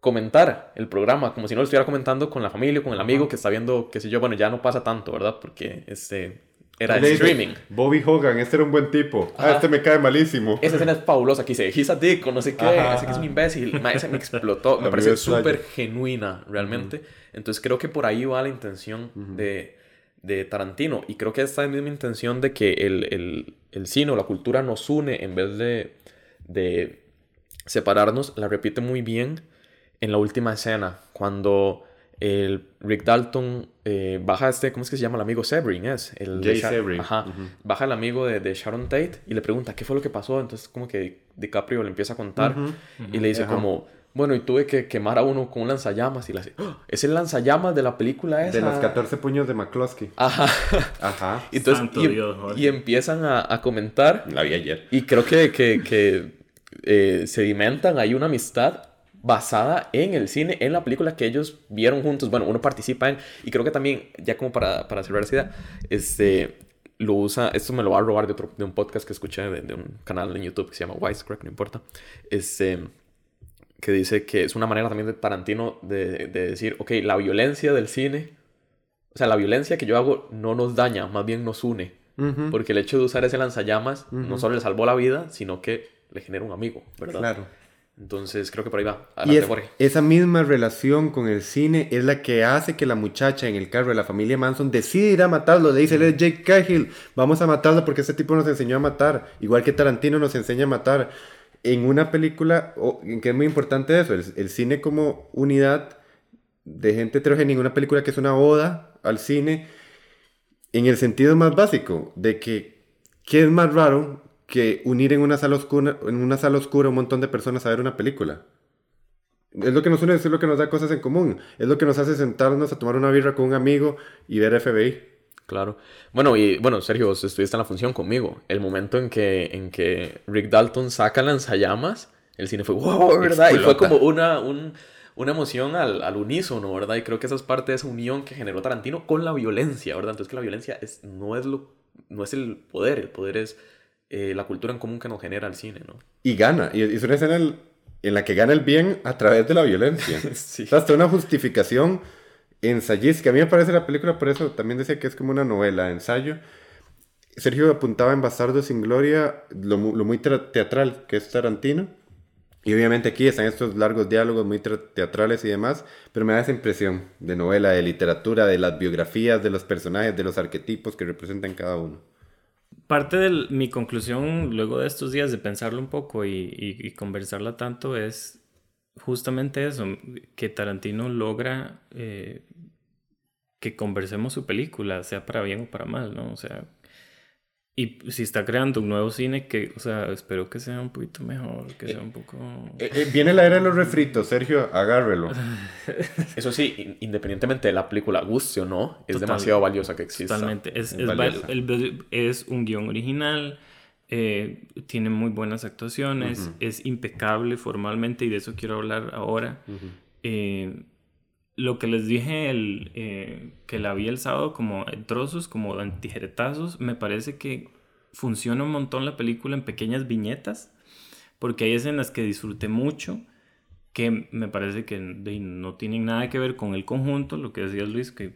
comentar el programa, como si no lo estuviera comentando con la familia, con el amigo que está viendo, qué sé yo, bueno, ya no pasa tanto, ¿verdad? Porque este, era el streaming. Bobby Hogan, este era un buen tipo. Ah, este me cae malísimo. Esa escena es fabulosa. Aquí dice, he's a dick o no sé qué. Ese que es un imbécil. ese me explotó. me parece súper genuina, realmente. Entonces creo que por ahí va la intención de, de, Tarantino. Y creo que esta es la misma intención de que el, el, el cine o la cultura nos une en vez de, de separarnos. La repite muy bien en la última escena. Cuando el Rick Dalton eh, baja este, ¿cómo es que se llama el amigo Sebring? Es el Jay Sebring. Ajá. Baja el amigo de, de, Sharon Tate y le pregunta qué fue lo que pasó. Entonces como que DiCaprio le empieza a contar y le dice como, Bueno, y tuve que quemar a uno con un lanzallamas y la ¡Oh! es el lanzallamas de la película esa. De los 14 puños de McCloskey. Ajá. Ajá. Y Entonces, Santo y, Dios, Jorge. y empiezan a, a comentar La vi ayer. y creo que, que, que eh, sedimentan ahí una amistad basada en el cine, en la película que ellos vieron juntos. Bueno, uno participa en, y creo que también, ya como para, para cerrar esa idea, este, lo usa, esto me lo va a robar de, otro, de un podcast que escuché de, de un canal en YouTube que se llama Wisecrack, no importa, este, que dice que es una manera también de Tarantino de, de decir, ok, la violencia del cine, o sea, la violencia que yo hago no nos daña, más bien nos une. Ujú. Porque el hecho de usar ese lanzallamas no Ujú. solo le salvó la vida, sino que le genera un amigo, ¿verdad? Claro. Entonces creo que por ahí va. Y Adelante, es- Jorge. esa misma relación con el cine es la que hace que la muchacha en el carro de la familia Manson decide ir a matarlo. Le dice, él es Jake Cahill, vamos a matarlo porque este tipo nos enseñó a matar. Igual que Tarantino nos enseña a matar. En una película, que es muy importante eso, el, el cine como unidad de gente heterogénea, en una película que es una oda al cine, en el sentido más básico, de que, ¿qué es más raro que unir en una sala oscura, en una sala oscura un montón de personas a ver una película? Es lo que nos une, es lo que nos da cosas en común. Es lo que nos hace sentarnos a tomar una birra con un amigo y ver FBI. Claro. Bueno, y bueno, Sergio, vos estuviste en la función conmigo. El momento en que, en que Rick Dalton saca lanzallamas, el cine fue wow, ¿verdad? Y fue Explota. como una, un- una emoción al, al unísono, ¿verdad? Y creo que esa es parte de esa unión que generó Tarantino con la violencia, ¿verdad? Entonces que la violencia es, no, es lo, no es el poder, el poder es eh, la cultura en común que nos genera el cine, ¿no? Y gana. Y es una escena en, la que gana el bien a través de la violencia. Sí. O hasta una justificación ensayística. A mí me parece la película, por eso también decía que es como una novela, ensayo. Sergio apuntaba en Bastardo sin Gloria lo, lo muy tra- teatral que es Tarantino. Y obviamente aquí están estos largos diálogos muy tra- teatrales y demás, pero me da esa impresión de novela, de literatura, de las biografías, de los personajes, de los arquetipos que representan cada uno. Parte de mi conclusión luego de estos días de pensarlo un poco y, y- conversarla tanto es justamente eso, que Tarantino logra eh, que conversemos su película, sea para bien o para mal, ¿no? O sea, y si está creando un nuevo cine que, o sea, espero que sea un poquito mejor, que sea un poco... Eh, eh, viene la era de los refritos, Sergio, agárrelo. Eso sí, in- independientemente de la película guste o no, es Total. demasiado valiosa que exista. Totalmente. Es, Es es, el- un guion original, eh, tiene muy buenas actuaciones, es impecable formalmente y de eso quiero hablar ahora. Eh, lo que les dije, el, eh, que la vi el sábado como en trozos, como en tijeretazos, me parece que funciona un montón la película en pequeñas viñetas, porque hay escenas que disfruté mucho, que me parece que no tienen nada que ver con el conjunto, lo que decías Luis, que,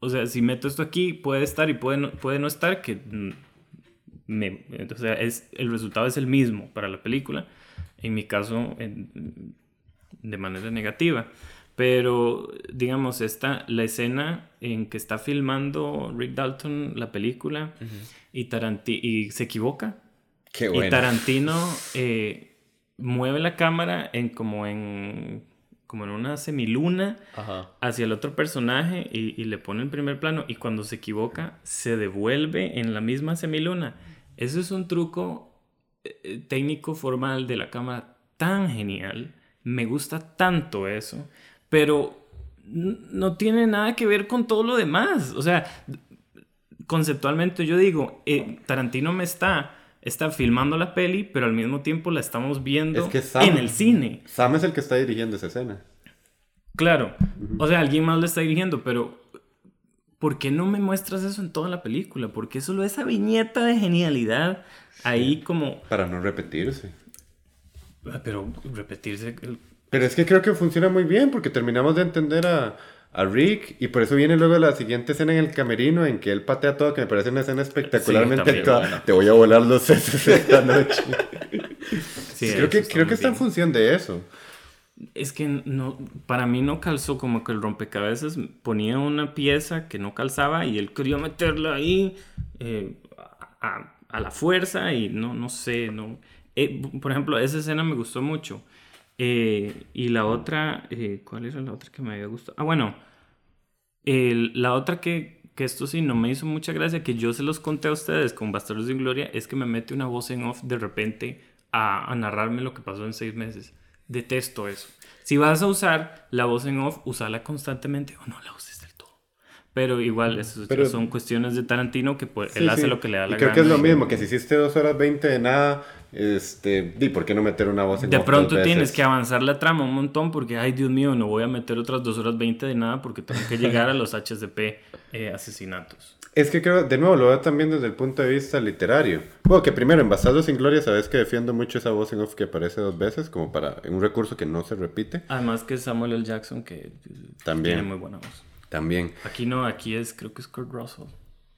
o sea, si meto esto aquí, puede estar y puede no, puede no estar, que me, o sea, es, el resultado es el mismo para la película, en mi caso, en- de manera negativa. Pero, digamos, esta, la escena en que está filmando Rick Dalton la película y, Taranti y se equivoca. Qué Y bueno. Tarantino eh, mueve la cámara en como en como en una semiluna Ajá. hacia el otro personaje y, y le pone en primer plano y cuando se equivoca se devuelve en la misma semiluna. Eso es un truco eh, técnico formal de la cámara tan genial. Me gusta tanto eso, pero no tiene nada que ver con todo lo demás. O sea, conceptualmente yo digo, eh, Tarantino me está, está filmando la peli, pero al mismo tiempo la estamos viendo Es que Sam- en el cine. Sam es el que está dirigiendo esa escena. Claro. O sea, alguien más lo está dirigiendo, pero ¿por qué no me muestras eso en toda la película? Porque solo esa viñeta de genialidad ahí como... Para no repetirse. Ah, Pero repetirse... Pero es que creo que funciona muy bien porque terminamos de entender a, a Rick y por eso viene luego la siguiente escena en el camerino en que él patea todo, que me parece una escena espectacularmente también, actuada. bueno. Te voy a volar los sesos esta noche. Sí, creo que, está creo que está en función de eso. Es que no, para mí no calzó como que el rompecabezas ponía una pieza que no calzaba y él quería meterla ahí eh, a, a- a la fuerza y no, no sé, no. Eh, por ejemplo, esa escena me gustó mucho. Eh, y la otra, eh, ¿cuál era la otra que me había gustado? Ah, bueno, el- la otra que, que esto sí no me hizo mucha gracia, que yo se los conté a ustedes con Bastardos sin Gloria, es que me mete una voz en off de repente a, a narrarme lo que pasó en seis meses. Detesto eso. Si vas a usar la voz en off, usala constantemente o no la uses del todo. Pero igual, eso Pero- son cuestiones de Tarantino que pues, él Sí, hace sí. lo que le da Y la creo gana. que es lo y- mismo, que si hiciste dos horas 20 de nada, este, di, ¿por qué no meter una voz en De off pronto dos tienes veces? que avanzar la trama un montón porque, ay Dios mío, no voy a meter otras 2 horas 20 de nada porque tengo que llegar a los HDP eh, asesinatos. Es que creo, de nuevo, lo veo también desde el punto de vista literario. Bueno, que primero, en Bastardos sin Gloria, sabes que defiendo mucho esa voz en off que aparece dos veces, como para un recurso que no se repite. Además que Samuel L. Jackson que También. tiene muy buena voz. También, Aquí no, aquí es, creo que es Kurt Russell,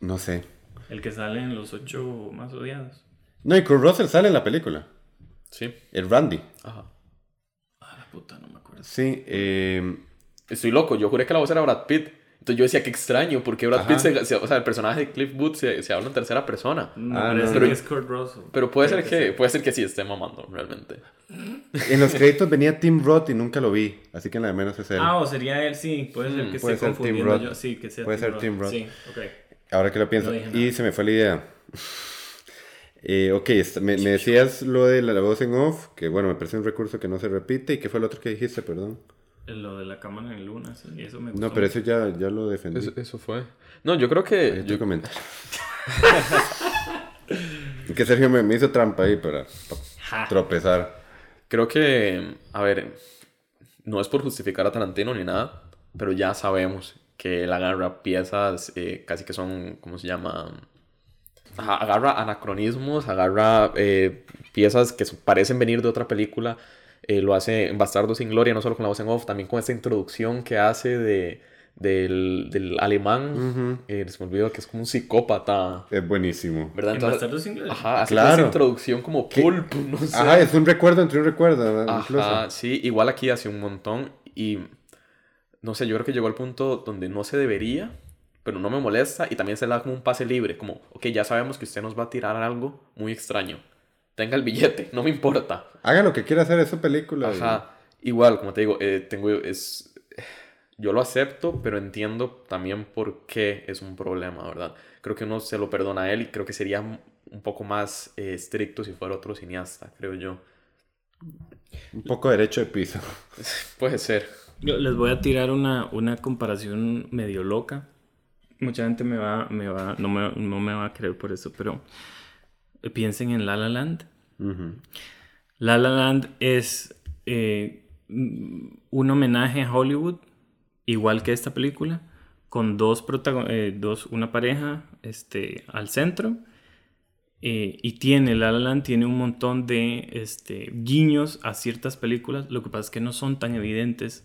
no sé. el que sale en los ocho más odiados. No, y Kurt Russell sale en la película. Sí. El Randy. Ajá. Ah, la puta, no me acuerdo. Sí, eh, Estoy loco, yo juré que la voz era Brad Pitt. Entonces yo decía, qué extraño, porque Brad Ajá. Pitt, se, se- o sea, el personaje de Cliff Booth se, se habla en tercera persona. Me Ah, no. que es Kurt Russell. Pero puede Creo ser que, puede ser que sí esté mamando, realmente. en los créditos venía Tim Roth y nunca lo vi, así que en la de menos es él. Ah, o sería él, sí. Puede ser Mm, que puede esté ser Tim confundiendo Roth. yo. Sí, que sea Puede ser Tim Roth. Sí, ok. Ahora que lo pienso. No y nada. se me fue la idea. Eh, ok, me, me decías lo de la, la voz en off, que bueno, me parece un recurso que no se repite. ¿Y qué fue lo otro que dijiste, perdón? Lo de la cámara en luna, sí. Eso me gustó. No, pero eso ya, ya lo defendí. Eso, eso fue. No, yo creo que. Yo Yo, comentario. que Sergio me, me hizo trampa ahí para, tropezar. creo que. A ver. No es por justificar a Tarantino ni nada. Pero ya sabemos que él agarra piezas eh, casi que son. ¿Cómo se llama? Ajá, agarra anacronismos, agarra eh, piezas que parecen venir de otra película. eh, lo hace en Bastardo sin Gloria, no solo con la voz en off, también con esta introducción que hace de, del, del alemán. eh, se me olvidó que es como un psicópata. Es buenísimo. ¿Verdad? En Entonces- Bastardos sin Gloria. Ajá, así Claro. esa introducción como pulp, no sé. Ajá, es un recuerdo entre un recuerdo, incluso. Ajá, sí, igual aquí hace un montón y no sé, yo creo que llegó al punto donde no se debería, pero no me molesta y también se le da como un pase libre, como, ok, ya sabemos que usted nos va a tirar algo muy extraño. Tenga el billete, no me importa. Haga lo que quiera hacer, es su película. Ajá, igual, como te digo, eh, tengo, es, yo lo acepto, pero entiendo también por qué es un problema, ¿verdad? Creo que uno se lo perdona a él y creo que sería un poco más eh, estricto si fuera otro cineasta, creo yo. Un poco derecho de piso. Puede ser. Yo les voy a tirar una, una comparación medio loca. Mucha gente me va, me va, no, me, no me va a creer por eso, pero piensen en La La Land. La La Land es eh, mm, un homenaje a Hollywood, igual que esta película, con dos, eh, dos una pareja este, al centro. eh, y tiene, La La Land tiene un montón de este, guiños a ciertas películas. Lo que pasa es que no son tan evidentes.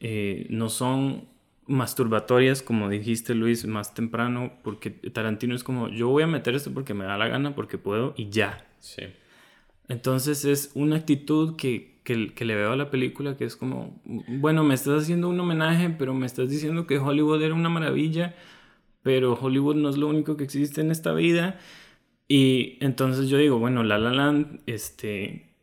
eh, no son masturbatorias, como dijiste Luis más temprano, porque Tarantino es como, yo voy a meter esto porque me da la gana, porque puedo, y ya. Sí. Entonces es una actitud que, que, que le veo a la película que es como, bueno, me estás haciendo un homenaje, pero me estás diciendo que Hollywood era una maravilla, pero Hollywood no es lo único que existe en esta vida. Y entonces yo digo, bueno, La La Land este,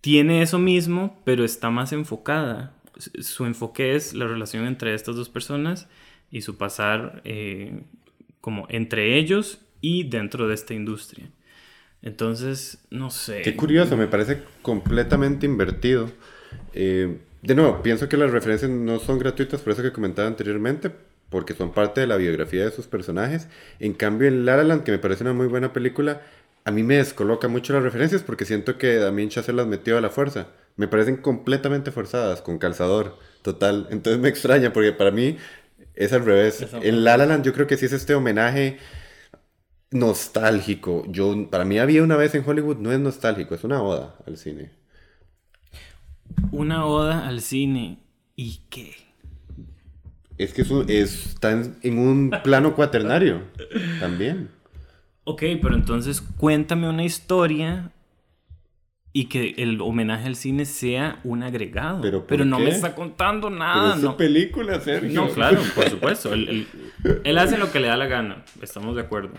tiene eso mismo, pero está más enfocada. Su- enfoque es la relación entre estas dos personas y su pasar eh, como entre ellos y dentro de esta industria. Entonces, no sé. Qué curioso, me parece completamente invertido. Eh, de nuevo, pienso que las referencias no son gratuitas, por eso que comentaba anteriormente, porque son parte de la biografía de sus personajes. En cambio, en La La Land, que me parece una muy buena película, a mí me descoloca mucho las referencias porque siento que Damien Chazelle las metió a la fuerza. Me parecen completamente forzadas, con calzador, total. Entonces me extraña porque para mí es al revés. En La La Land yo creo que sí es este homenaje nostálgico. Yo, para mí había una vez en Hollywood, no es nostálgico, es una oda al cine. Una oda al cine. ¿Y qué? Es que es un- es- está en, en un plano cuaternario también. Ok, pero entonces cuéntame una historia y que el homenaje al cine sea un agregado. ¿Pero por no me está contando Pero nada. es su no. película, Sergio. No, claro, por supuesto. Él, él- él hace lo que le da la gana, estamos de acuerdo.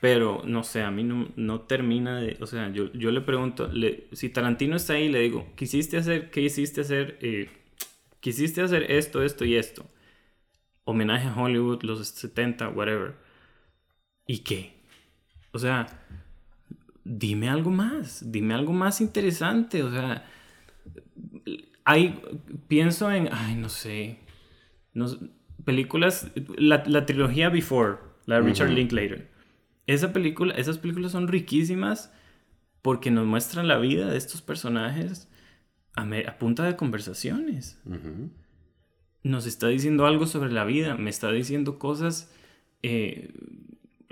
Pero, no sé, a mí no, no termina de... O sea, yo, yo le pregunto, le- si Tarantino está ahí, le digo, ¿quisiste hacer, qué hiciste hacer? Eh, ¿Quisiste hacer esto, esto y esto? Homenaje a Hollywood, los 70, whatever. ¿Y qué? O sea, dime algo más, dime algo más interesante. O sea, hay, pienso en, ay, no sé, películas, la, la, trilogía Before, la de Richard Linklater. Esa película, esas películas son riquísimas porque nos muestran la vida de estos personajes a, a punta de conversaciones. Nos está diciendo algo sobre la vida, me está diciendo cosas, eh,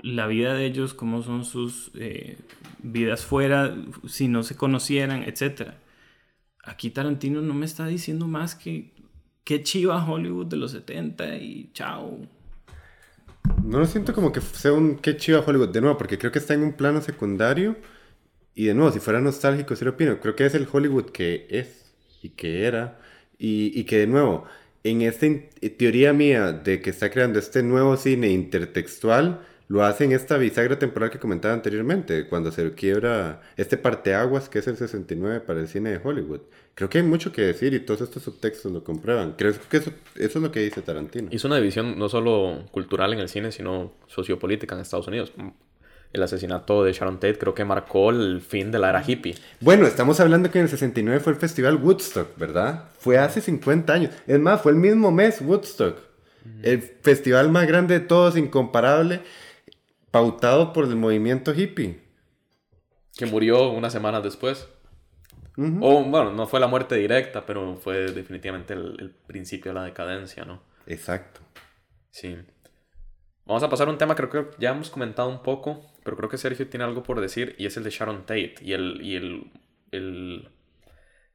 la vida de ellos, cómo son sus eh, vidas fuera, si no se conocieran, etc. Aquí Tarantino no me está diciendo más que qué chiva Hollywood de los 70 y chao. No lo siento como que sea un qué chiva Hollywood de nuevo, porque creo que está en un plano secundario. Y de nuevo, si fuera nostálgico, sí lo opino. Creo que es el Hollywood que es y que era. Y, y que de nuevo, en esta teoría mía de que está creando este nuevo cine intertextual, lo hace en esta bisagra temporal que comentaba anteriormente, cuando se quiebra este parteaguas que es el 69 para el cine de Hollywood. Creo que hay mucho que decir y todos estos subtextos lo comprueban. Creo que eso, eso es lo que dice Tarantino. Hizo una división no solo cultural en el cine, sino sociopolítica en Estados Unidos. El asesinato de Sharon Tate creo que marcó el fin de la era hippie. Bueno, estamos hablando que en el 69 fue el festival Woodstock, ¿verdad? Fue hace 50 años. Es más, fue el mismo mes Woodstock. El festival más grande de todos, incomparable pautado por el movimiento hippie. Que murió unas semanas después. O, bueno, no fue la muerte directa, pero fue definitivamente el, principio de la decadencia, ¿no? Exacto. Sí. Vamos a pasar a un tema que creo que ya hemos comentado un poco, pero creo que Sergio tiene algo por decir, y es el de Sharon Tate y el, y el,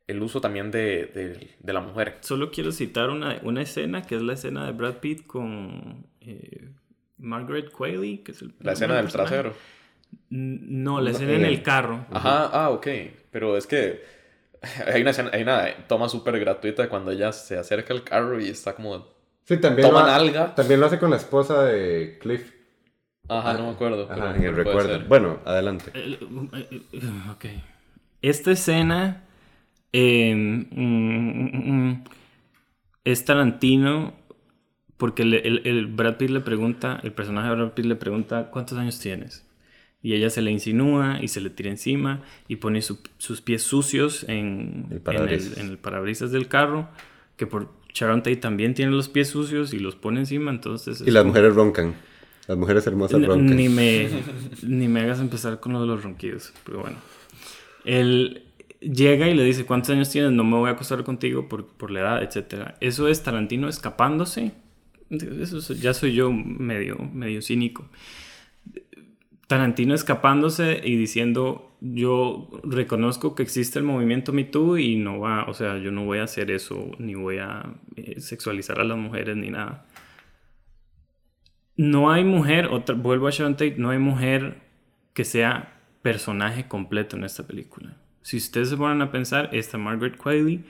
el, uso también de, la mujer. Solo quiero citar una, una, escena, que es la escena de Brad Pitt con... Eh, Margaret Qualley, que es el... La escena del trasero. No, la escena en el carro. Ajá, ah, ok. Pero es que hay una, escena, hay una toma súper gratuita cuando ella se acerca al carro y está como... Sí, también lo, alga. También lo hace con la esposa de Cliff. Ajá, no me acuerdo. Ajá, en el recuerdo. Bueno, adelante. Eh, ok. Esta escena em, mm, mm, mm, es Tarantino porque el, Brad Pitt le pregunta, el personaje de Brad Pitt le pregunta, ¿cuántos años tienes? Y ella se le insinúa y se le tira encima y pone sus pies sucios en el, parabrisas. del carro, que por Sharon Tate también tiene los pies sucios y los pone encima, entonces... Y las mujeres roncan. Las mujeres hermosas roncan. Ni me, ni me hagas empezar con lo de los ronquidos, pero bueno. Él llega y le dice, ¿cuántos años tienes? No me voy a acostar contigo por, por la edad, etc. Eso es Tarantino escapándose eso ya soy yo medio, medio cínico. Tarantino escapándose y diciendo, yo reconozco que existe el movimiento Me Too y no va, o sea, yo no voy a hacer eso, ni voy a eh, sexualizar a las mujeres ni nada. No hay mujer, otra, vuelvo a Sharon Tate, no hay mujer que sea personaje completo en esta película. Si ustedes se ponen a pensar, esta Margaret Qualley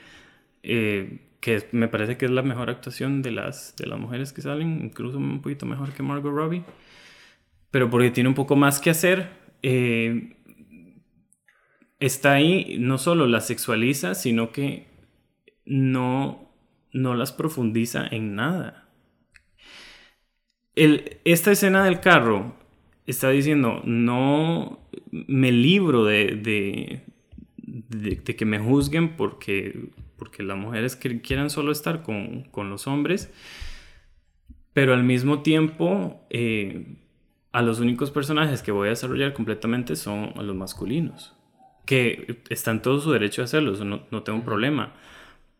eh, que me parece que es la mejor actuación de las, de las mujeres que salen, incluso un poquito mejor que Margot Robbie, pero porque tiene un poco más que hacer. Eh, está ahí, no solo las sexualiza, sino que no, no las profundiza en nada. El, esta escena del carro está diciendo, no me libro de, de, de que me juzguen porque porque las mujeres que quieran solo estar con, los hombres, pero al mismo tiempo eh, a los únicos personajes que voy a desarrollar completamente son a los masculinos, que están todo su derecho a hacerlo, no, tengo un problema,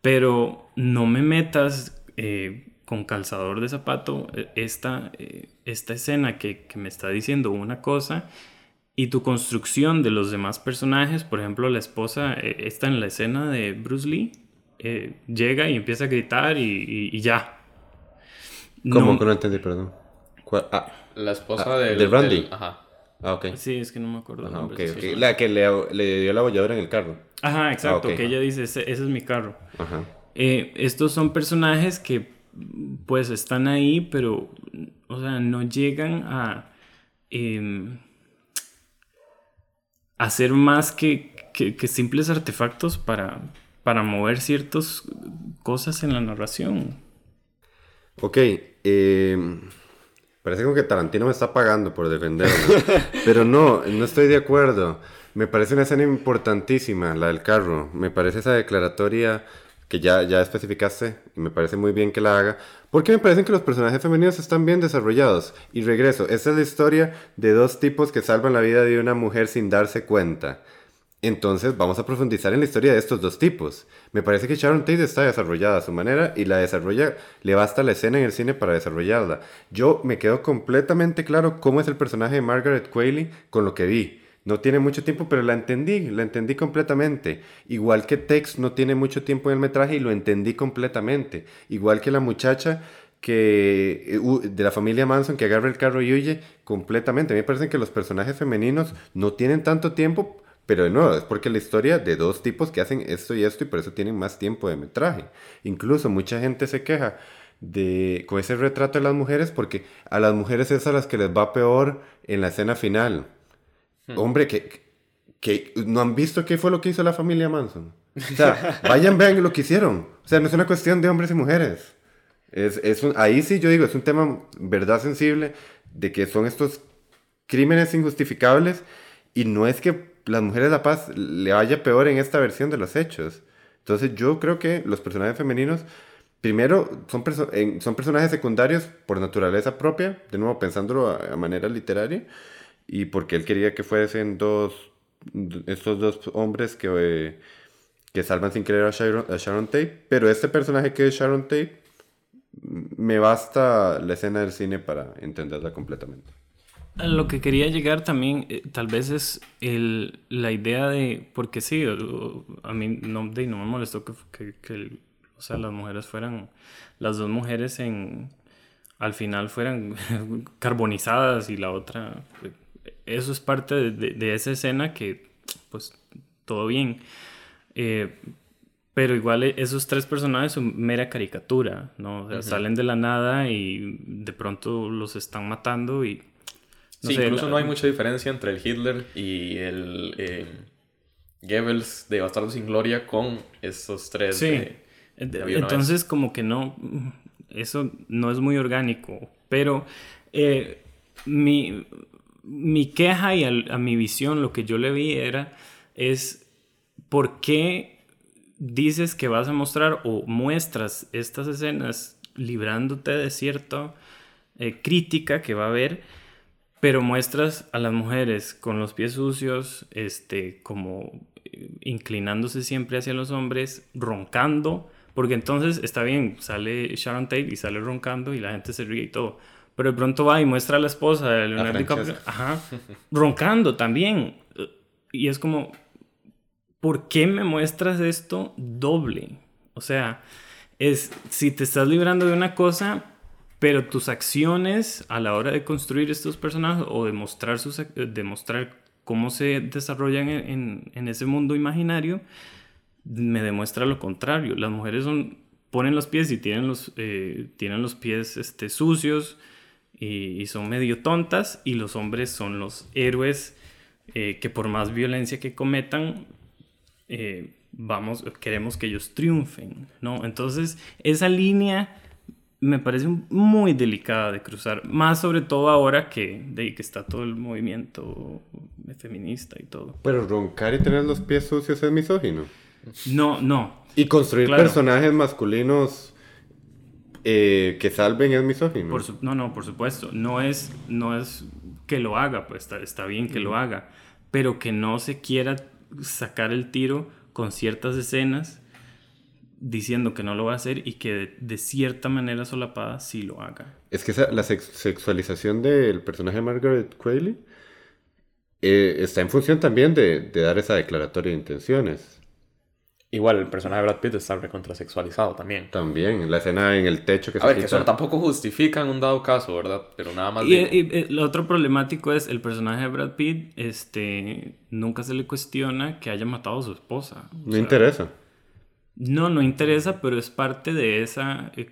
pero no me metas eh, con calzador de zapato eh, esta, esta escena que, que me está diciendo una cosa y tu construcción de los demás personajes, por ejemplo, la esposa está en la escena de Bruce Lee, eh, llega y empieza a gritar y, ya. ¿Cómo que no entendí, perdón? Ah, la esposa ah, de del Randy. ajá. Ah, ok. Sí, es que no me acuerdo. La que le, dio la bolladora en el carro. Ajá, exacto. que ella dice, ese, es mi carro. Ajá. Eh, estos son personajes que pues están ahí, pero, o sea, no llegan a... Eh, hacer más que, que simples artefactos para, para mover ciertas cosas en la narración. Ok, eh, parece como que Tarantino me está pagando por defenderlo, pero no, no estoy de acuerdo. Me parece una escena importantísima, la del carro. Me parece esa declaratoria que ya, ya especificaste y me parece muy bien que la haga, porque me parecen que los personajes femeninos están bien desarrollados. Y regreso, esta es la historia de dos tipos que salvan la vida de una mujer sin darse cuenta. Entonces vamos a profundizar en la historia de estos dos tipos. Me parece que Sharon Tate está desarrollada a su manera y la desarrolla, le basta la escena en el cine para desarrollarla. Yo me quedo completamente claro cómo es el personaje de Margaret Qualley con lo que vi. No tiene mucho tiempo, pero la entendí, la entendí completamente. Igual que Tex no tiene mucho tiempo en el metraje y lo entendí completamente. Igual que la muchacha que eh, de la familia Manson que agarra el carro y huye completamente. A mí me parece que los personajes femeninos no tienen tanto tiempo, pero de nuevo, es porque la historia de dos tipos que hacen esto y esto y por eso tienen más tiempo de metraje. Incluso mucha gente se queja de, con ese retrato de las mujeres porque a las mujeres es a las que les va peor en la escena final. Hmm. Hombre, que, que no han visto qué fue lo que hizo la familia Manson. O sea, vayan, vean lo que hicieron. O sea, no es una cuestión de hombres y mujeres. Es, es ahí sí yo digo, es un tema verdad sensible de que son estos crímenes injustificables y no es que las mujeres de la paz le vaya peor en esta versión de los hechos. Entonces yo creo que los personajes femeninos, primero, son, son personajes secundarios por naturaleza propia, de nuevo pensándolo a, manera literaria, y porque él quería que fuesen dos, estos dos hombres que, eh, que salvan sin querer a Sharon, a Sharon Tate, pero este personaje que es Sharon Tate, me basta la escena del cine para entenderla completamente. Lo que quería llegar también, eh, tal vez es el, la idea de, porque sí, a mí no, de, no me molestó que, que, o sea, las mujeres fueran, las dos mujeres en, al final fueran carbonizadas y la otra, eso es parte de, de, esa escena que, pues, todo bien. Eh, pero igual e, esos tres personajes son mera caricatura, ¿no? O sea, salen de la nada y de pronto los están matando y sí, incluso no hay mucha diferencia entre el Hitler y el eh, Goebbels de Bastardo sin Gloria con esos tres. Sí. Entonces, como que no. Eso no es muy orgánico. Pero eh, mi, mi, queja y a, mi visión, lo que yo le vi era. Es. ¿Por qué dices que vas a mostrar o muestras estas escenas librándote de cierta eh, crítica que va a haber? Pero muestras a las mujeres con los pies sucios, este, como eh, inclinándose siempre hacia los hombres, roncando, porque entonces está bien, sale Sharon Tate y sale roncando y la gente se ríe y todo, pero de pronto va y muestra a la esposa de Leonardo DiCaprio, ajá, roncando también, y es como, ¿por qué me muestras esto doble? O sea, es, si te estás librando de una cosa, pero tus acciones a la hora de construir estos personajes o demostrar, sus, demostrar cómo se desarrollan en, en, ese mundo imaginario, me demuestra lo contrario. Las mujeres son, ponen los pies y tienen los, eh, tienen los pies este, sucios y, son medio tontas y los hombres son los héroes eh, que por más violencia que cometan, eh, vamos, queremos que ellos triunfen, ¿no? Entonces, esa línea me parece muy delicada de cruzar, más sobre todo ahora que, de, que está todo el movimiento feminista y todo. Pero roncar y tener los pies sucios es misógino. No, no. Y construir personajes masculinos eh, que salven es misógino. no, no, por supuesto. No es, no es que lo haga, pues está, está bien que lo haga, pero que no se quiera sacar el tiro con ciertas escenas diciendo que no lo va a hacer y que de, cierta manera solapada sí lo haga. Es que la sexualización del personaje de Margaret Qualley eh, está en función también de, dar esa declaratoria de intenciones. Igual el personaje de Brad Pitt está recontrasexualizado también. También, la escena en el techo que A ver, que eso tampoco justifica en un dado caso, ¿verdad? Pero nada más. Y, y, lo otro problemático es el personaje de Brad Pitt, este, nunca se le cuestiona que haya matado a su esposa. no interesa. No, no interesa, pero es parte de esa... Eh,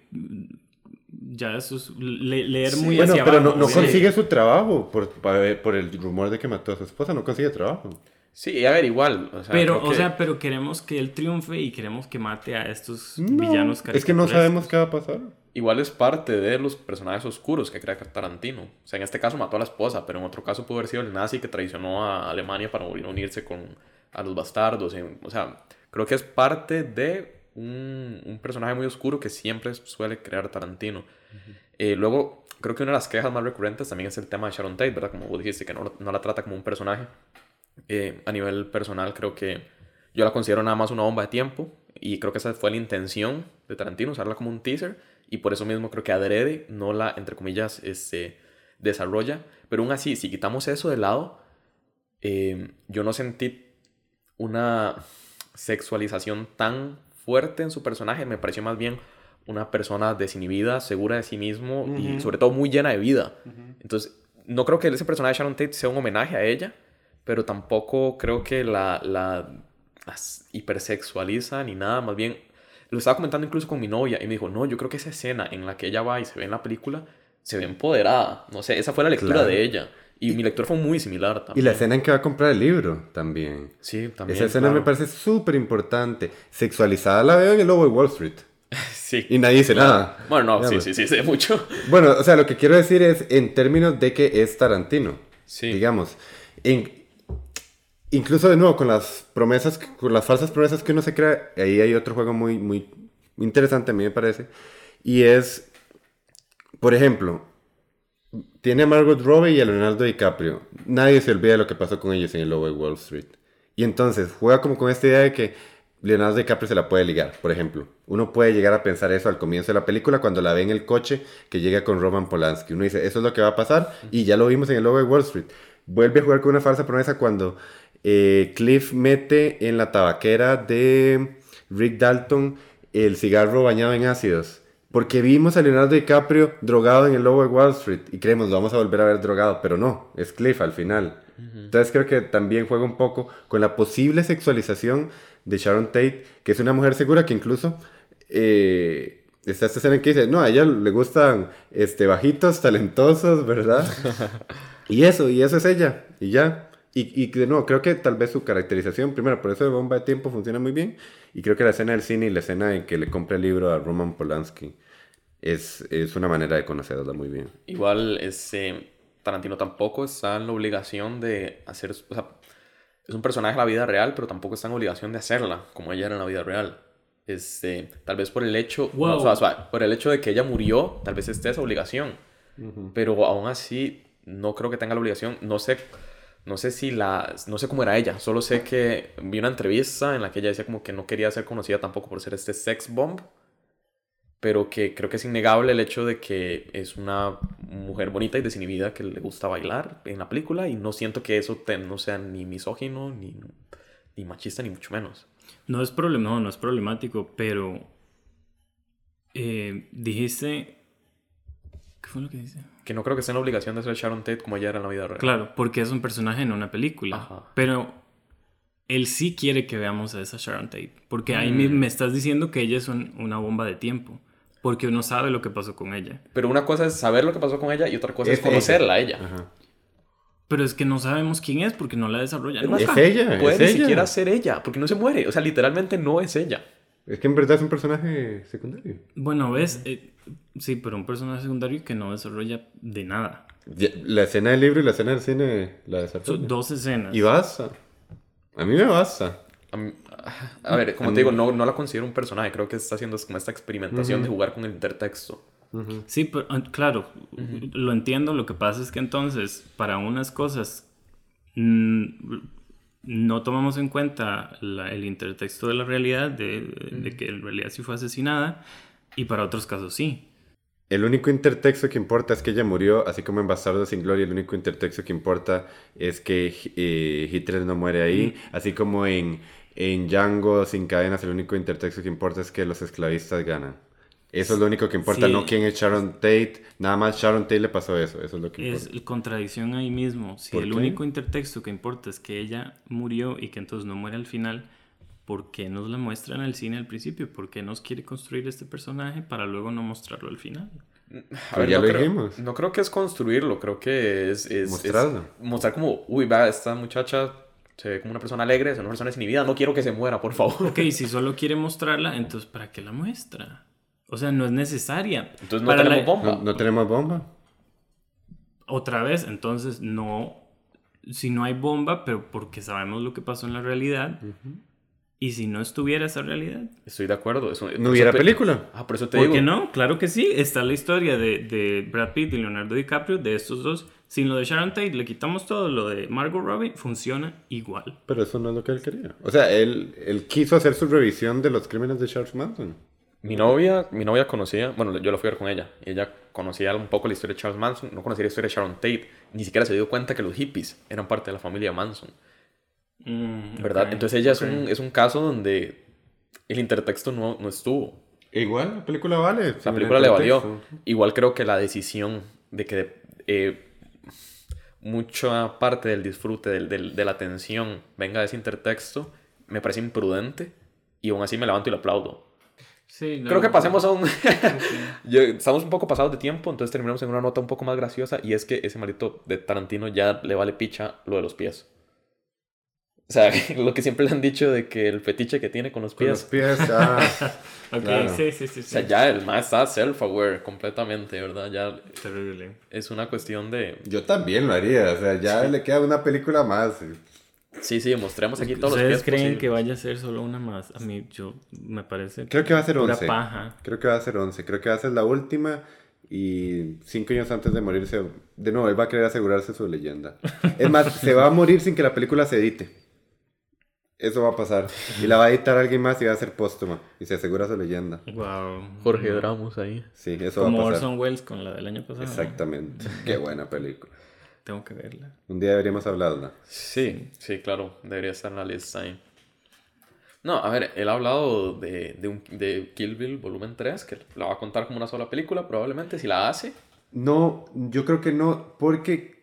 ya eso es leer muy bueno, pero no, consigue su trabajo por, por el rumor de que mató a su esposa, no consigue trabajo. Sí, a ver, igual. pero, o sea, pero queremos que él triunfe y queremos que mate a estos villanos Es que no sabemos qué va a pasar. Igual es parte de los personajes oscuros que crea Tarantino. O sea, en este caso mató a la esposa, pero en otro caso pudo haber sido el nazi que traicionó a Alemania para unirse con a los bastardos. O sea, creo que es parte de un, personaje muy oscuro que siempre suele crear Tarantino. Eh, luego, creo que una de las quejas más recurrentes también es el tema de Sharon Tate, ¿verdad? Como vos dijiste, que no, no la trata como un personaje. Eh, a nivel personal, creo que yo la considero nada más una bomba de tiempo. Y creo que esa fue la intención de Tarantino, usarla como un teaser. Y por eso mismo creo que adrede no la, entre comillas, este, desarrolla. Pero aún así, si quitamos eso de lado, eh, yo no sentí una sexualización tan fuerte en su personaje. Me pareció más bien una persona desinhibida, segura de sí mismo y sobre todo muy llena de vida. Entonces, no creo que ese personaje de Sharon Tate sea un homenaje a ella, pero tampoco creo que la, la, hipersexualiza ni nada. Más bien, lo estaba comentando incluso con mi novia y me dijo, no, yo creo que esa escena en la que ella va y se ve en la película, se ve empoderada. No sé, esa fue la lectura de ella. Y mi lectura fue muy similar también. Y la escena en que va a comprar el libro también. Sí, también. Esa escena me parece súper importante. Sexualizada la veo en el lobo de Wall Street. sí. Y nadie dice nada. Bueno, no, sí, sí, sí, sé mucho. Bueno, o sea, lo que quiero decir es en términos de que es Tarantino. Sí. Digamos. En, incluso de nuevo, con las promesas, con las falsas promesas que uno se crea, ahí hay otro juego muy, muy interesante a mí me parece. Y es, por ejemplo, tiene a Margot Robbie y a Leonardo DiCaprio. Nadie se olvida de lo que pasó con ellos en el lobo de Wall Street. Y entonces juega como con esta idea de que Leonardo DiCaprio se la puede ligar, por ejemplo. Uno puede llegar a pensar eso al comienzo de la película cuando la ve en el coche que llega con Roman Polanski. Uno dice, eso es lo que va a pasar y ya lo vimos en el lobo de Wall Street. Vuelve a jugar con una falsa promesa cuando eh, Cliff mete en la tabaquera de Rick Dalton el cigarro bañado en ácidos. Porque vimos a Leonardo DiCaprio drogado en el lobo de Wall Street y creemos lo vamos a volver a ver drogado, pero no, es Cliff al final. Entonces creo que también juega un poco con la posible sexualización de Sharon Tate, que es una mujer segura que incluso eh, está esta escena en que dice, no, a ella le gustan este, bajitos, talentosos, ¿verdad? y eso, y eso es ella, y ya. Y, y de nuevo, creo que tal vez su caracterización, primero, por eso de bomba de tiempo funciona muy bien. Y creo que la escena del cine y la escena en que le compra el libro a Roman Polanski es, es una manera de conocerla muy bien. Igual, ese Tarantino tampoco está en la obligación de hacer. O sea, es un personaje en la vida real, pero tampoco está en obligación de hacerla como ella era en la vida real. Este, tal vez por el hecho. por el hecho de que ella murió, tal vez esté esa obligación. Pero aún así, no creo que tenga la obligación. No sé no sé si la, no sé cómo era ella, solo sé que vi una entrevista en la que ella decía como que no quería ser conocida tampoco por ser este sex bomb, pero que creo que es innegable el hecho de que es una mujer bonita y desinhibida que le gusta bailar en la película y no siento que eso no sea ni misógino, ni, ni machista, ni mucho menos. No es, problema, no, es problemático, pero eh, dijiste... ¿Qué fue lo que? Que no creo que sea una obligación de ser Sharon Tate como ella era en la vida real. Claro, porque es un personaje en una película. Pero él sí quiere que veamos a esa Sharon Tate. Porque ahí mm. me estás diciendo que ella es una bomba de tiempo. Porque uno sabe lo que pasó con ella. Pero una cosa es saber lo que pasó con ella y otra cosa es, conocerla a ella. Pero es que no sabemos quién es porque no la desarrollan. Es, ella. Puede ni siquiera ser ella, porque no se muere. O sea, literalmente no es ella. Es que en verdad es un personaje secundario. Bueno, ves, eh, sí, pero un personaje secundario que no desarrolla de nada. La escena del libro y la escena del cine la desarrolla. Son dos escenas. Y basta. A mí me basta. A, ver, como te digo, no, no la considero un personaje. Creo que está haciendo como esta experimentación de jugar con el intertexto. Sí, pero, ah, claro, lo entiendo. Lo que pasa es que entonces, para unas cosas, mm, no tomamos en cuenta el intertexto de la realidad, de, que en realidad sí fue asesinada, y para otros casos sí. El único intertexto que importa es que ella murió, así como en Bastardo sin Gloria, el único intertexto que importa es que eh, Hitler no muere ahí, así como en, en Django sin cadenas, el único intertexto que importa es que los esclavistas ganan. Eso es lo único que importa, no quién es Sharon Tate. Nada más Sharon Tate le pasó eso, eso es lo que importa. Es contradicción ahí mismo. Si el único intertexto que importa es que ella murió y que entonces no muere al final, ¿por qué nos la muestra en el cine al principio? ¿Por qué nos quiere construir este personaje para luego no mostrarlo al final? A ver, ya no lo creo, dijimos. No creo que es construirlo, creo que es... es Mostrarlo. mostrar como, uy, va, esta muchacha se ve como una persona alegre, es una persona desinhibida, no quiero que se muera, por favor. Ok, si solo quiere mostrarla, entonces ¿para qué la muestra? O sea, no es necesaria. Entonces no tenemos bomba. No, tenemos bomba. Otra vez, entonces no. Si no hay bomba, pero porque sabemos lo que pasó en la realidad. ¿Y si no estuviera esa realidad? Estoy de acuerdo. no hubiera película. Ah, por eso te ¿Por digo. qué no? Claro que sí. Está la historia de, de, Brad Pitt y Leonardo DiCaprio, de estos dos. Sin lo de Sharon Tate, le quitamos todo. Lo de Margot Robbie funciona igual. Pero eso no es lo que él quería. O sea, él, él quiso hacer su revisión de los crímenes de Charles Manson. Mi novia, mi novia conocía, bueno, yo la fui a ver con ella, y ella conocía un poco la historia de Charles Manson, no conocía la historia de Sharon Tate, ni siquiera se dio cuenta que los hippies eran parte de la familia Manson. Mm, ¿Verdad? Entonces ella es, un, es un caso donde el intertexto no, no estuvo. Igual, la película vale. La película le valió. Igual creo que la decisión de que eh, mucha parte del disfrute, del, del- de la atención, venga de ese intertexto, me parece imprudente y aún así me levanto y lo aplaudo. Sí, no, Creo que pasemos a un... Estamos un poco pasados de tiempo, entonces terminamos en una nota un poco más graciosa y es que ese maldito de Tarantino ya le vale picha lo de los pies. O sea, lo que siempre le han dicho de que el fetiche que tiene con los Con pies. los pies, ah, Ok, Claro. sí, sí, sí. O sí. sea, ya el más está self-aware completamente, ¿verdad? Ya Terrible. es una cuestión de... Yo también lo haría. O sea, ya le queda una película más. Sí, sí, mostremos aquí todos los ¿Ustedes creen posibles. que vaya a ser solo una más? A mí, yo, me parece Creo que va a ser pura 11. paja. Creo que va a ser 11. Creo que va a ser la última. Y cinco años antes de morirse, de nuevo, él va a querer asegurarse su leyenda. Es más, se va a morir sin que la película se edite. Eso va a pasar. Y la va a editar alguien más y va a ser póstuma. Y se asegura su leyenda. Wow. Jorge Dramos ahí. Sí, eso Como va a pasar. Orson Welles con la del año pasado. Exactamente. Qué buena película. Tengo que verla. Un día deberíamos hablarla. Sí, sí, claro, debería estar en la lista ahí. No, a ver, él ha hablado de, de, un- de Kill Bill volumen 3, que la va a contar como una sola película, probablemente, si la hace. No, yo creo que no, porque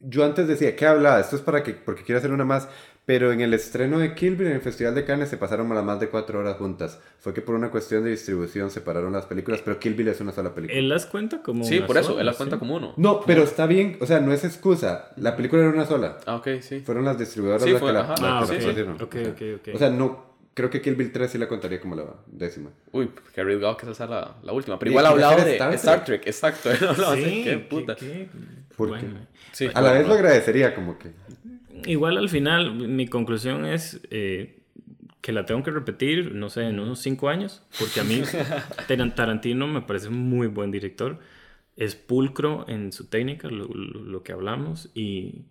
yo antes decía, ¿qué hablaba? Esto es para que, porque quiero hacer una más. Pero en el estreno de Kill Bill en el Festival de Cannes se pasaron las más de cuatro horas juntas. Fue que por una cuestión de distribución separaron las películas, pero Kill Bill es una sola película. Él las cuenta como. Sí, una por eso, sola, él la sí. cuenta como uno. No, pero está bien, o sea, no es excusa. La película era una sola. Ah, ok, sí. Fueron las distribuidoras Sí, las fue- que la, ajá. las que Ah, la ok. producieron. Ok, O sea, ok, ok. O sea, no, creo que Kill Bill 3 sí la contaría como la décima. Uy, que arriesgado que esa sea la, la última. Pero igual ha quiere hablado hacer de Star Star, Trek, exacto. Él hablaba de Sí, qué qué- puta. qué- ¿Por bueno. Sí, A la vez lo agradecería, como que. Igual al final, mi conclusión es eh, que la tengo que repetir, no sé, en unos cinco años, porque a mí Taran- Tarantino me parece muy buen director. Es pulcro en su técnica, lo, lo- que hablamos, y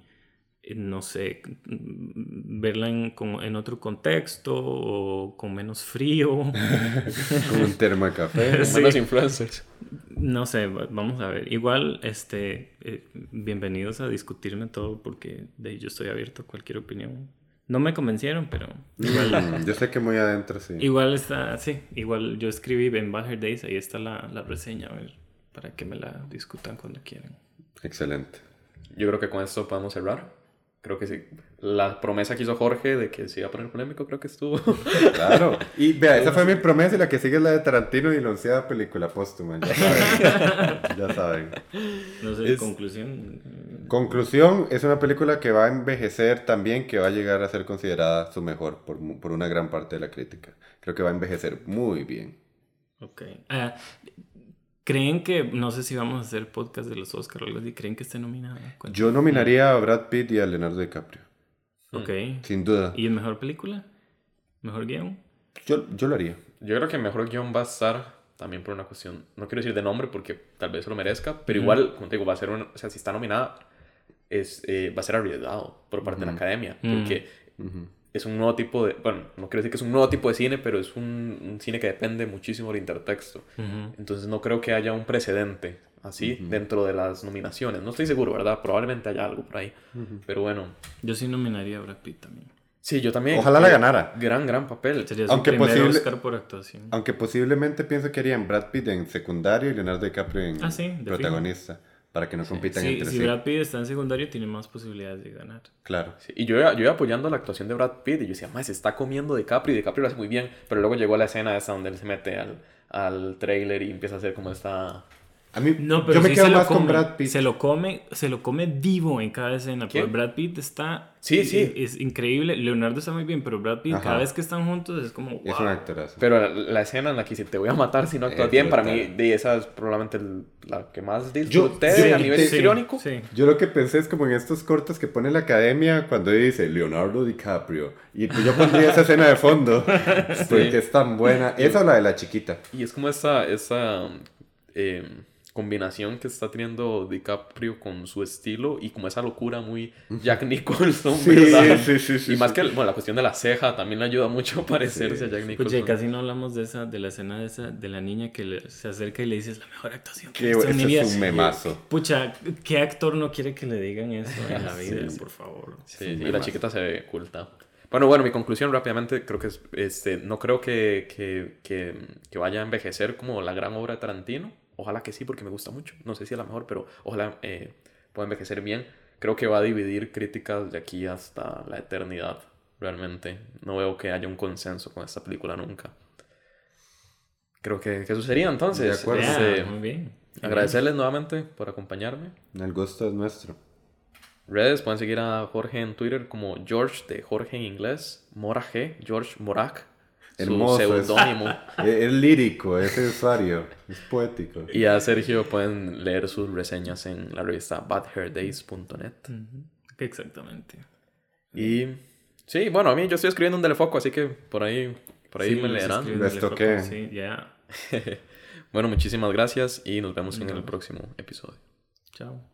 no sé, mm, verla en, como en otro contexto o con menos frío. Como un termo de café. Sí. Menos influencers. No sé, va- vamos a ver. Igual, este, eh, bienvenidos a discutirme todo porque de ahí yo estoy abierto a cualquier opinión. No me convencieron, pero igual, Mm, yo sé que muy adentro sí. igual está, sí, igual yo escribí en Hair Days, ahí está la, la reseña, a ver, para que me la discutan cuando quieran. Excelente. Yo creo que con esto podemos cerrar. Creo que sí. La promesa que hizo Jorge de que se iba a poner polémico, creo que estuvo. Claro. Y vea, esa fue mi promesa y la que sigue es la de Tarantino y la onceada película póstuma. Ya saben. ya saben. No sé, Es- conclusión. Conclusión, es una película que va a envejecer también, que va a llegar a ser considerada su mejor por, por una gran parte de la crítica. Creo que va a envejecer muy bien. Ok. Ah, ¿Creen que, no sé si vamos a hacer podcast de los Oscars o algo así, ¿creen que esté nominada? Yo nominaría a Brad Pitt y a Leonardo DiCaprio. Ok. Sin duda. ¿Y en mejor película? ¿Mejor guion? Yo, yo lo haría. Yo creo que el mejor guion va a estar también por una cuestión, no quiero decir de nombre porque tal vez se lo merezca, pero igual, como te digo, va a ser una, o sea, si está nominada, es, eh, va a ser arriesgado por parte de la academia, Mm. porque es un nuevo tipo de, bueno, no quiero decir que es un nuevo tipo de cine, pero es un, un cine que depende muchísimo del intertexto. Ujú. Entonces no creo que haya un precedente así dentro de las nominaciones. No estoy seguro, ¿verdad? Probablemente haya algo por ahí. Pero bueno. Yo sí nominaría a Brad Pitt también. Sí, yo también. Ojalá la ganara. Gran, gran papel. Sería su Aunque primer posible- Oscar por actuación. Aunque posiblemente pienso que harían Brad Pitt en secundario y Leonardo DiCaprio en Ah, sí, de protagonista. Para que no compitan Sí, entre si sí. Brad Pitt está en secundario, tiene más posibilidades de ganar. Claro. Sí, y yo iba, yo iba apoyando la actuación de Brad Pitt y yo decía, más se está comiendo DiCaprio y DiCaprio lo hace muy bien. Pero luego llegó la escena esa donde él se mete al, al trailer y empieza a hacer como esta A mí, no, pero yo me quedo más con Brad Pitt. Se lo come, se lo come vivo en cada escena. Pero Brad Pitt está. Sí, sí. Es, increíble. Leonardo está muy bien, pero Brad Pitt, cada vez que están juntos, es como. Wow. Es un actorazo. Pero la, escena en la que si te voy a matar si no actúas bien, para mí, de esa es probablemente la que más disfruté yo, a nivel histriónico. Yo lo que pensé es como en estos cortos que pone la academia cuando dice Leonardo DiCaprio. Y yo pondría esa escena de fondo. Porque es tan buena. Esa o la de la chiquita. Y es como esa. esa eh, combinación que está teniendo DiCaprio con su estilo y como esa locura muy Jack Nicholson, ¿verdad? Sí, sí, sí, y más que bueno, la cuestión de la ceja también le ayuda mucho a parecerse a Jack Nicholson. Pues casi no hablamos de esa, de la escena de esa, de la niña que se acerca y le dice es la mejor actuación que ese es un memazo. Pucha, ¿qué actor no quiere que le digan eso en la vida, por favor? Sí, y la chiquita se ve oculta. Bueno, bueno, mi conclusión rápidamente, creo que es, este, no creo que, que, que, que vaya a envejecer como la gran obra de Tarantino Ojalá que sí, porque me gusta mucho. No sé si es la mejor, pero ojalá eh, pueda envejecer bien. Creo que va a dividir críticas de aquí hasta la eternidad. Realmente. No veo que haya un consenso con esta película nunca. Creo que, eso sería entonces. De acuerdo. Este, muy bien. Agradecerles nuevamente por acompañarme. El gusto es nuestro. Redes, pueden seguir a Jorge en Twitter como George de Jorge en inglés, Mora G, George Morak Hermoso. seudónimo. Es, lírico, es usuario, es poético. Y a Sergio pueden leer sus reseñas en la revista badhairdays.net. Exactamente. Y sí, bueno, a mí yo estoy escribiendo un telefoco, así que por ahí, por ahí me leerán. Sí, ya. bueno, muchísimas gracias y nos vemos en el próximo episodio. Chao.